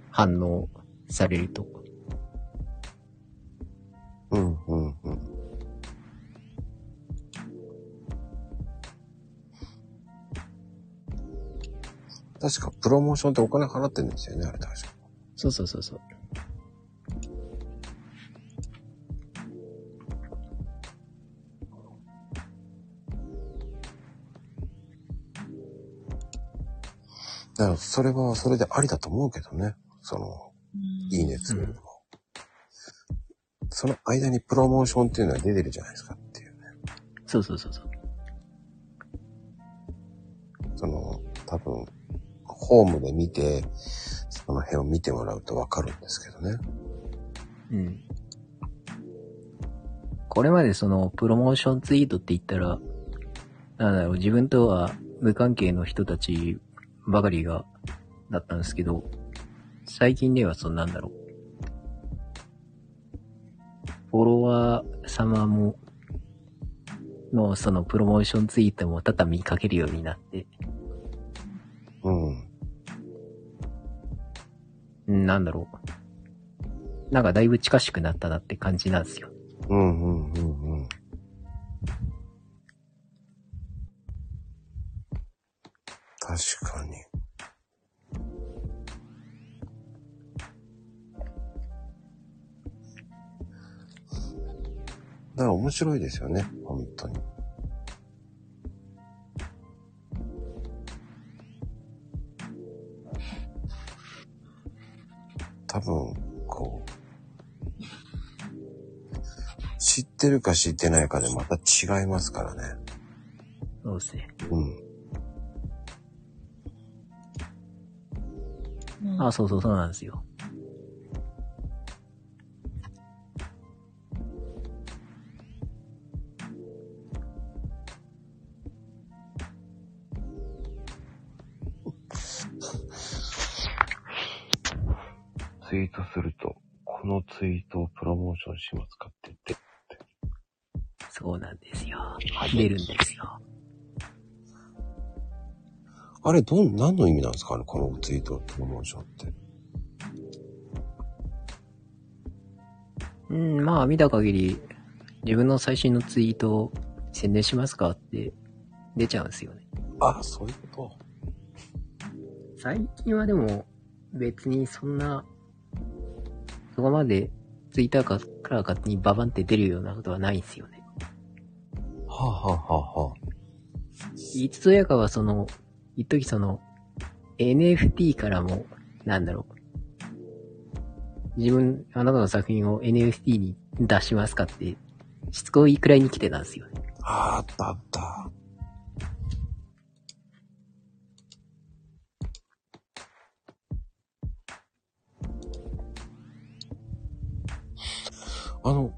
反応されると。確か、プロモーションってお金払ってるんですよね、あれ確か。そうそうそうそう。だから、それはそれでありだと思うけどね。その、いいねするのも。その間にプロモーションっていうのは出てるじゃないですかっていうね。そうそうそうそう。その、多分、ホームで見て、その辺を見てもらうとわかるんですけどね。うん。これまでその、プロモーションツイートって言ったら、なんだろう、自分とは無関係の人たちばかりが、だったんですけど、最近ではそのなんだろう。フォロワー様も、のそのプロモーションツイートも多々見かけるようになって、なんだろう。なんかだいぶ近しくなったなって感じなんですよ。うん、うん、うん、うん。確かに。だから面白いですよね、本当に。分、こう、知ってるか知ってないかでまた違いますからね。そうですね。うん。うんあ、そうそうそうなんですよ。出るんですよ。あれ、どん、何の意味なんですか？ねこのツイートプロモーションって。うん、まあ見た限り、自分の最新のツイートを宣伝しますかって出ちゃうんですよね。あ、そういうこ最近はでも別にそんな、そこまでツイッターかから勝手にババンって出るようなことはないんですよね。と。はあ、はあはあはあ、いつぞやかはその、一時その、NFT からも、なんだろう。自分、あなたの作品を NFT に出しますかって、しつこいくらいに来てたんですよね。ああったあった。あの、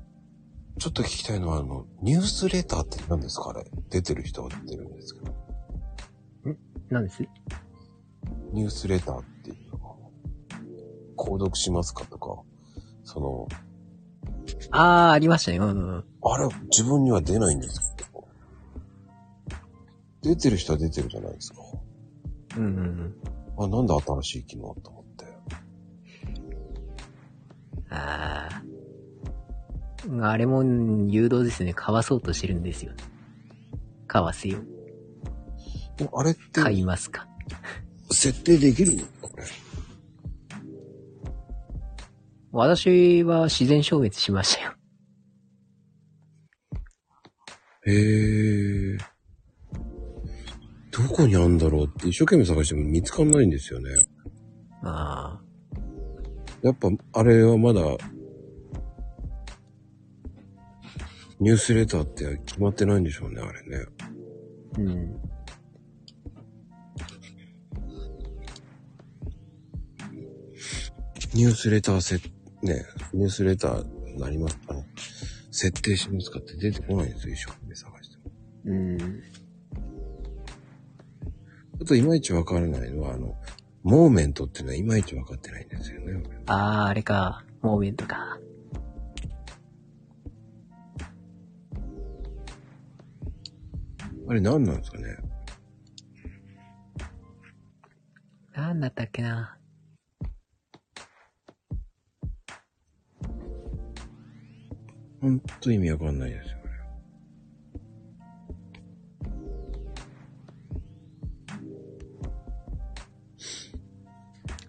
ちょっと聞きたいのは、あの、ニュースレターって何ですか？あれ。出てる人が出てるんですけど。なんです？ニュースレターっていうのが。購読しますかとか、その、あー、ありましたね。うんうん。あれ、自分には出ないんですけど。出てる人は出てるじゃないですか。うんうんうん。あ、なんで新しい機能と思って。あー。あれも誘導ですね。買わそうとしてるんですよ。買わせよあれって、買いますか。設定できるの？かこれ。私は自然消滅しましたよ。へえ。どこにあんだろうって一生懸命探しても見つかんないんですよね。あやっぱ、あれはまだ、ニュースレターって決まってないんでしょうね、あれね。ー。うん。ニュースレターせ、ね、ニュースレターなりますかね。設定しますかって出てこないんですよ、一生懸命探しても。うん。あと、いまいちわからないのは、あの、モーメントっていうのはいまいちわかってないんですよね。あー、あれか。モーメントか。あれ何なんですかね？なんだったっけな。ほんと意味わかんないですよ、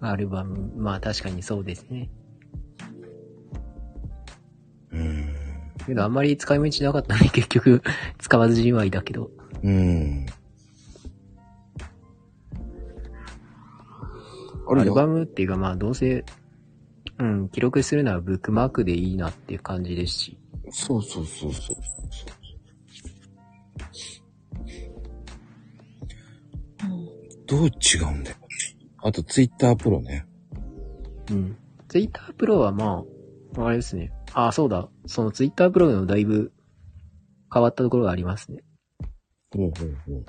あれ。アルバム。まあ確かにそうですね。うーん。けどあんまり使い道なかったね。結局、使わずじまいだけど。うーん。アルバムっていうかまあどうせ、うん、記録するならブックマークでいいなっていう感じですし。そうそうそうそう。うん。どう違うんだよ。あと、ツイッタープロね。うん。ツイッタープロはまあ、あれですね。あ、そうだ。そのツイッタープロのだいぶ変わったところがありますね。ほうほうほう。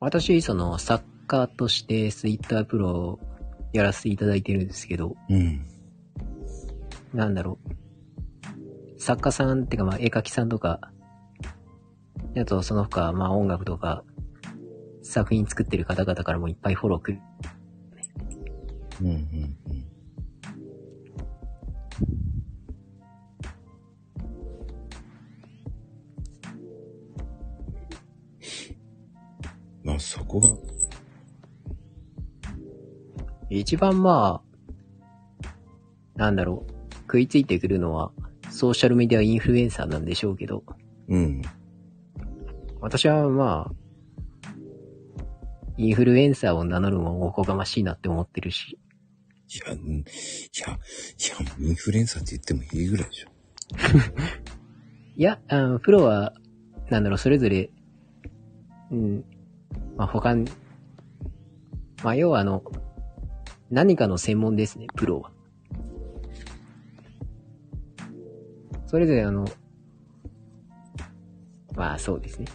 私、その、作家としてツイッタープロをやらせていただいてるんですけど、うん。なんだろう。作家さんってかまあ絵描きさんとか、あとその他まあ音楽とか、作品作ってる方々からもいっぱいフォローくる。うんうんまあそこが、一番まあ、なんだろう。食いついてくるのは、ソーシャルメディアインフルエンサーなんでしょうけど、うん。私はまあ、インフルエンサーを名乗るのもおこがましいなって思ってるし、いや、うんいや、いや、インフルエンサーって言ってもいいぐらいでしょ。いや、あのプロは、なんだろう、それぞれ、うん、まあ、他に、まあ、要はあの、何かの専門ですね、プロは。それぞれあの、まあ、そうですね。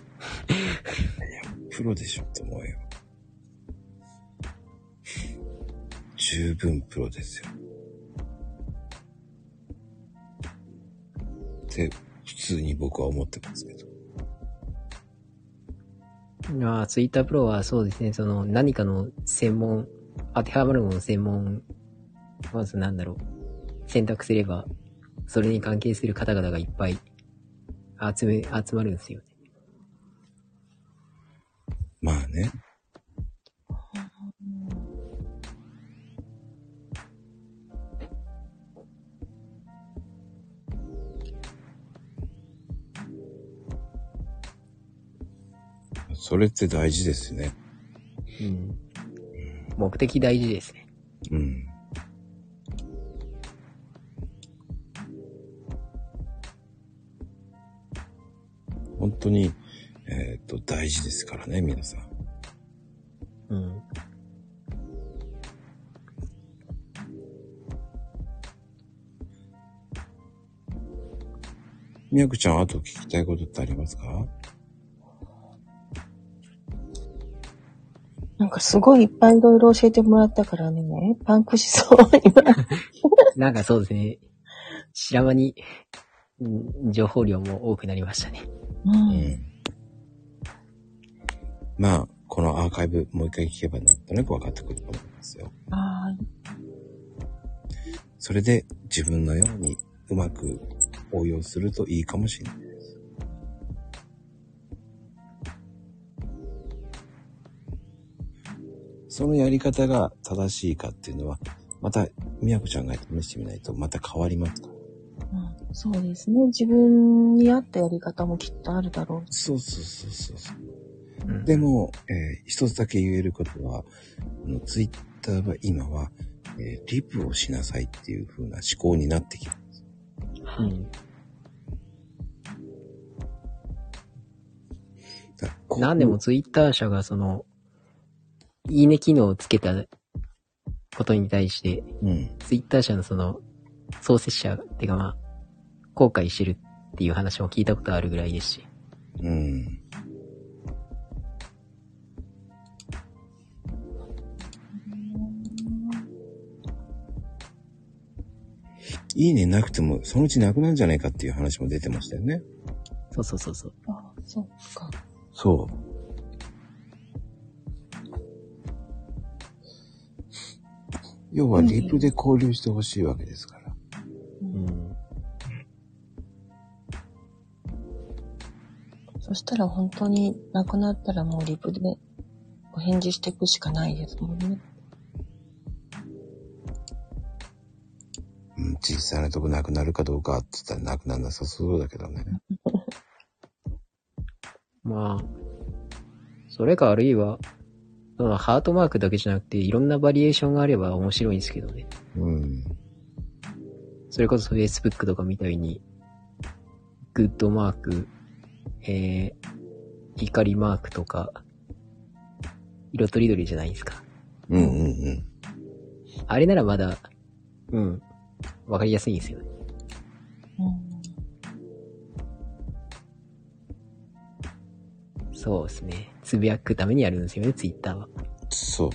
いやプロでしょって思うよ。十分プロですよ。って、普通に僕は思ってますけど。まあ、ツイッタープロはそうですね、その、何かの専門、当てはまるもの専門、まずなんだろう、選択すれば、それに関係する方々がいっぱい集め、集まるんですよね。まあね。それって大事ですね。うん。目的大事ですね。うん。本当に、えっ、と、大事ですからね、皆さん。うん。みやくちゃん、あと聞きたいことってありますか？なんかかすごいいっぱいいろいろ教えてもらったからね、パンクしそう、今。なんかそうですね。白間に、うん情報量も多くなりましたね。う。うんん。まあ、このアーカイブもう一回聞けばなんとなく分かってくると思いますよ。はい。それで自分のようにうまく応用するといいかもしれないそのやり方が正しいかっていうのは、また、みやこちゃんが試してみないとまた変わりますか？ら。うん、そうですね。自分に合ったやり方もきっとあるだろうし。そうそうそうそうそう。うんでも、えー一つだけ言えることは、あのツイッターは今は、えーリプをしなさいっていう風な思考になってきてます。うんだからこうなんでもツイッター社がその、いいね機能をつけたことに対して、うん。ツイッター社のその、創設者っていうかまあ、後悔してるっていう話も聞いたことあるぐらいですし。うん。いいねなくても、そのうちなくなるんじゃないかっていう話も出てましたよね。そうそうそうそう。あそうか。そう。要は、リプで交流してほしいわけですから。うん。そしたら本当になくなったらもうリプでお返事していくしかないですもんね。うん、実際のとこなくなるかどうかって言ったらなくならなさそうだけどね。まあ、それかあるいは、そのハートマークだけじゃなくて、いろんなバリエーションがあれば面白いんですけどね。うん。それこそ Facebook とかみたいに、グッドマーク、えー、怒りマークとか、色とりどりじゃないですか。うんうんうん。あれならまだ、うん、わかりやすいんですよね。そうですね。つぶやくためにやるんですよね、ツイッターは。そう。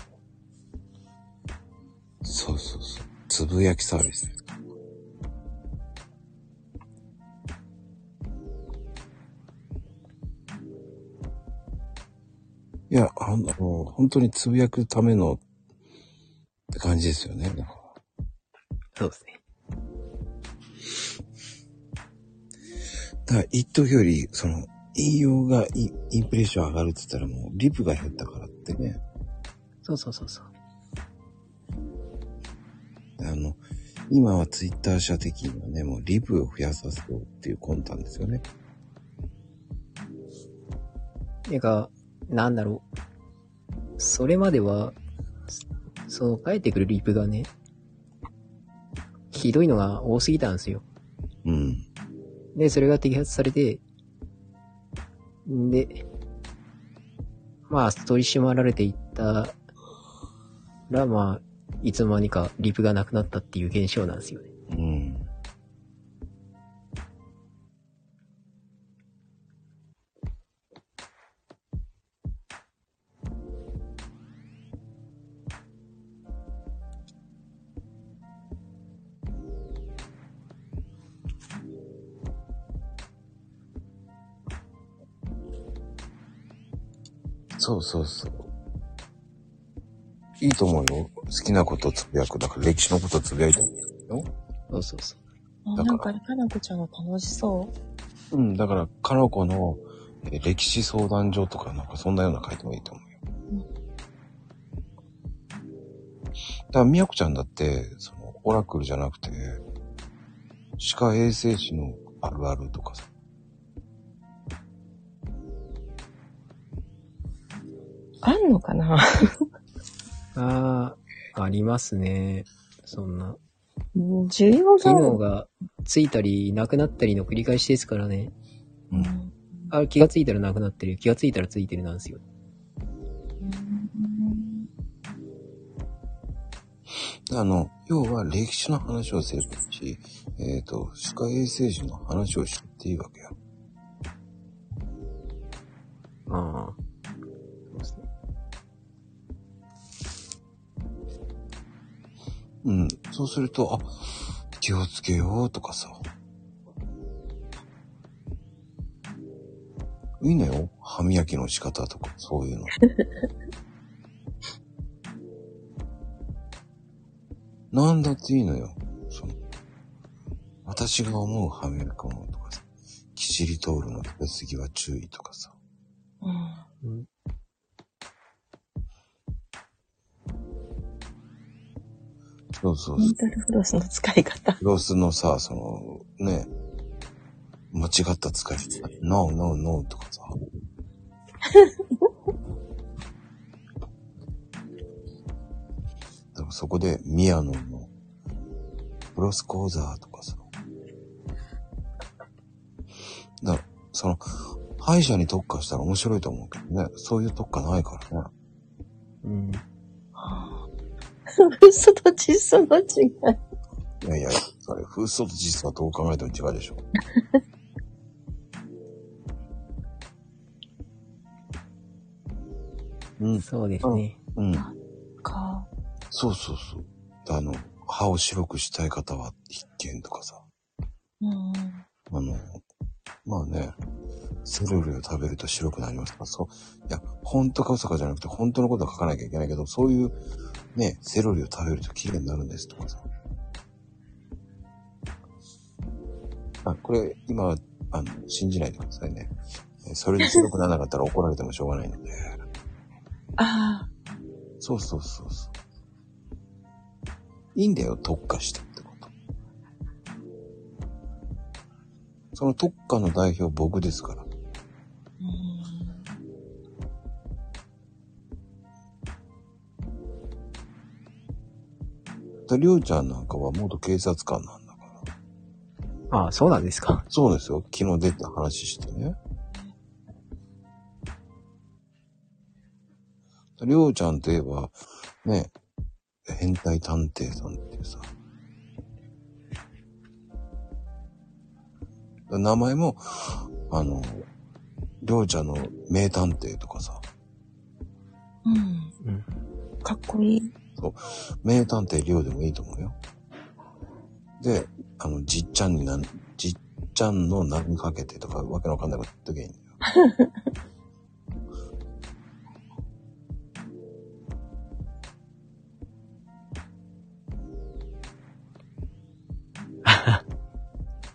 そうそうそう。つぶやきサービスです。いや、あの、本当につぶやくためのって感じですよね。だからそうですね。だから一時より、その、引用がイインプレッション上がるって言ったらもう、リプが減ったからってね。そうそうそうそう。あの、今はツイッター社的にはね、もうリプを増やさせようっていう魂胆ですよね。てか、なんだろう。それまでは、そその返ってくるリプがね、ひどいのが多すぎたんですよ。うん。で、それが摘発されて、んで、まあ、取り締まられていったら、まあ、いつの間にかリプがなくなったっていう現象なんですよね。そうそうそう。いいと思うよ。好きなことつぶやく。だから歴史のことつぶやいてもいいよ。そうそうそう。だからなんか、かなこちゃんは楽しそう。うん、だから、かの子の、えー歴史相談所とかなんかそんなような書いてもいいと思うよ。だから、みやこちゃんだって、その、オラクルじゃなくて、歯科衛生士のあるあるとかさ。あんのかな？ああ、ありますね。そんな。うん需要機が。能がついたり、なくなったりの繰り返しですからね。うん。あ、気がついたらなくなってる、気がついたらついてるなんですよ。あの、要は歴史の話をすればいいし、えっ、と、歯科衛生士の話をしていいわけよ。ああ。うん。そうすると、あ、気をつけようとかさ。いいのよ。歯磨きの仕方とか、そういうの。なんだっていいのよ。その、私が思う歯磨きもとかさ、キシリトールの食べ過ぎは注意とかさ。うん。そうそうそうメン。タルフロスの使い方。フロスのさ、その、ね、間違った使い方、ノーノーノーとかさ。でもそこで、ミアノンの、フロス講座とかさ。だからその、歯医者に特化したら面白いと思うけどね。そういう特化ないからね。うん。嘘と実相の違い。いやいや、それ、風素と実はどう考えても違うでしょ。うん、そうですね。うん。か。そうそうそう。あの、歯を白くしたい方は必見とかさ。うん。あの、まあね、セロリを食べると白くなりますから、そう。いや、本当か嘘かじゃなくて、本当のことは書かなきゃいけないけど、そういう、ね、セロリを食べると綺麗になるんですとかさ。あ、これ、今、あの、信じないでくださいね。えそれで白くならなかったら怒られてもしょうがないので。ああ。そうそうそうそう。いいんだよ、特化したってこと。その特化の代表僕ですから。でりょうちゃんなんかは元警察官なんだから。ああ、そうなんですか。そうですよ。昨日出た話してね。りょうちゃんといえば、ね、変態探偵さんってさ。名前も、あの、りょうちゃんの名探偵とかさ、うん。うん。かっこいい。名探偵りょうでもいいと思うよ。で、あの、じっちゃんになん、じっちゃんの名にかけてとか、わけのわかんないこと言っときゃいいんだよ。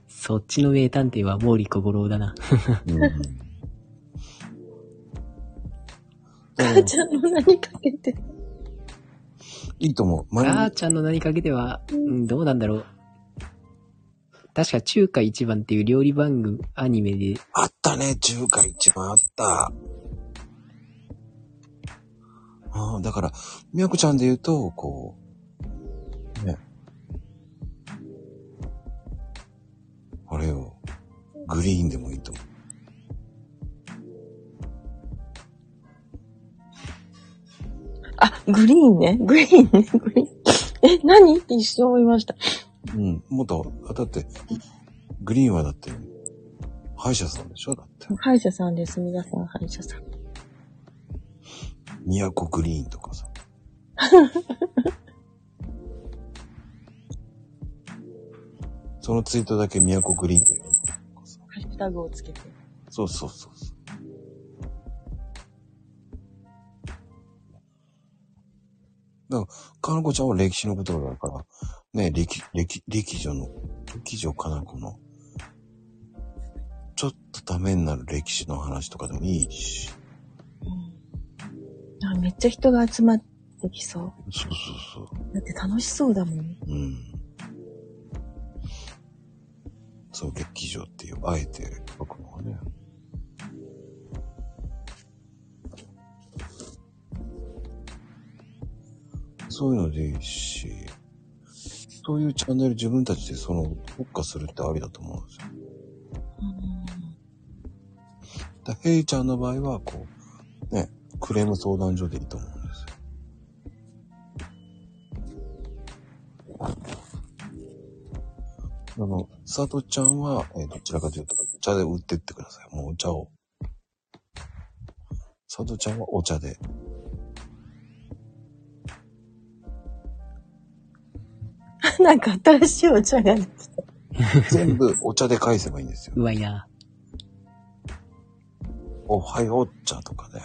そっちの名探偵は毛利小五郎だな。うん。母ちゃんの何かけて。いいと思う。前母ちゃんの名にかけては、うん、どうなんだろう。確か中華一番っていう料理番組、アニメで、あったね、中華一番あった。ああ、だから、みやこちゃんで言うと、こう、ね。あれよ、グリーンでもいいと思う。グリーンね。グリーンね。グリーン。え、何？って一瞬思いました。うん、もっと、あだって、グリーンはだって、歯医者さんでしょ？だって。歯医者さんです。皆さん歯医者さん。宮古グリーンとかさ。そのツイートだけ宮古グリーンで。ハッシュタグをつけて。そうそうそうそう。だから、かなこちゃんは歴史のことだから、ね、歴、歴、歴女の、歴女かなこの、ちょっとためになる歴史の話とかでもいいし。うん。あめっちゃ人が集まってきそう。そうそうそう。だって楽しそうだもん。うん。そう、劇場っていう、あえて書くのがね。そういうのでいいし、そういうチャンネル自分たちでその特化するってありだと思うんですよ。だヘイちゃんの場合は、こう、ね、クレーム相談所でいいと思うんですよ。あの、佐藤ちゃんは、えーどちらかというと、お茶で売ってってください。もうお茶を。佐藤ちゃんはお茶で。なんか新しいお茶が出てきた。全部お茶で返せばいいんですよ。うまいな。おはよう茶とかね。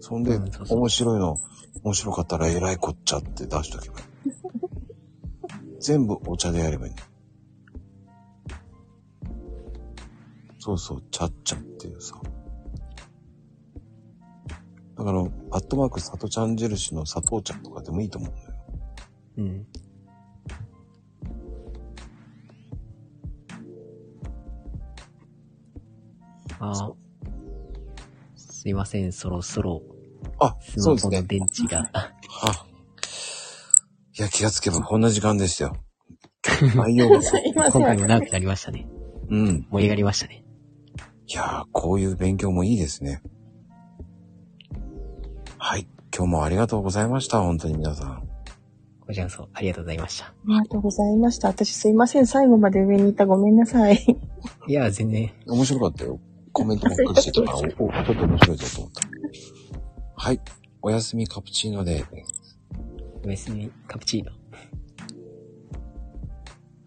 そんで、うんそうそう面白いの、面白かったらえらいこっちゃって出しとけばいい。全部お茶でやればいい。そうそう、ちゃっちゃっていうさ。だから、アットマーク、さとちゃん印の砂糖茶とかでもいいと思うんだよ。うん。あーすいません、そろそろ、あ、スそうですね。マホの電池が。あ。いや、気がつけばこんな時間でしたよ。内容が。今回も長くなりましたね。うん。盛り上がりましたね。いやー、こういう勉強もいいですね。はい。今日もありがとうございました。本当に皆さん。こちらこそありがとうございました。ありがとうございました。私すいません。最後まで上にいたごめんなさい。いや、全然、面白かったよ。コメントばっかりしてたから、お、おちょっと面白いぞと思った。はい。おやすみカプチーノで。おやすみカプチーノ。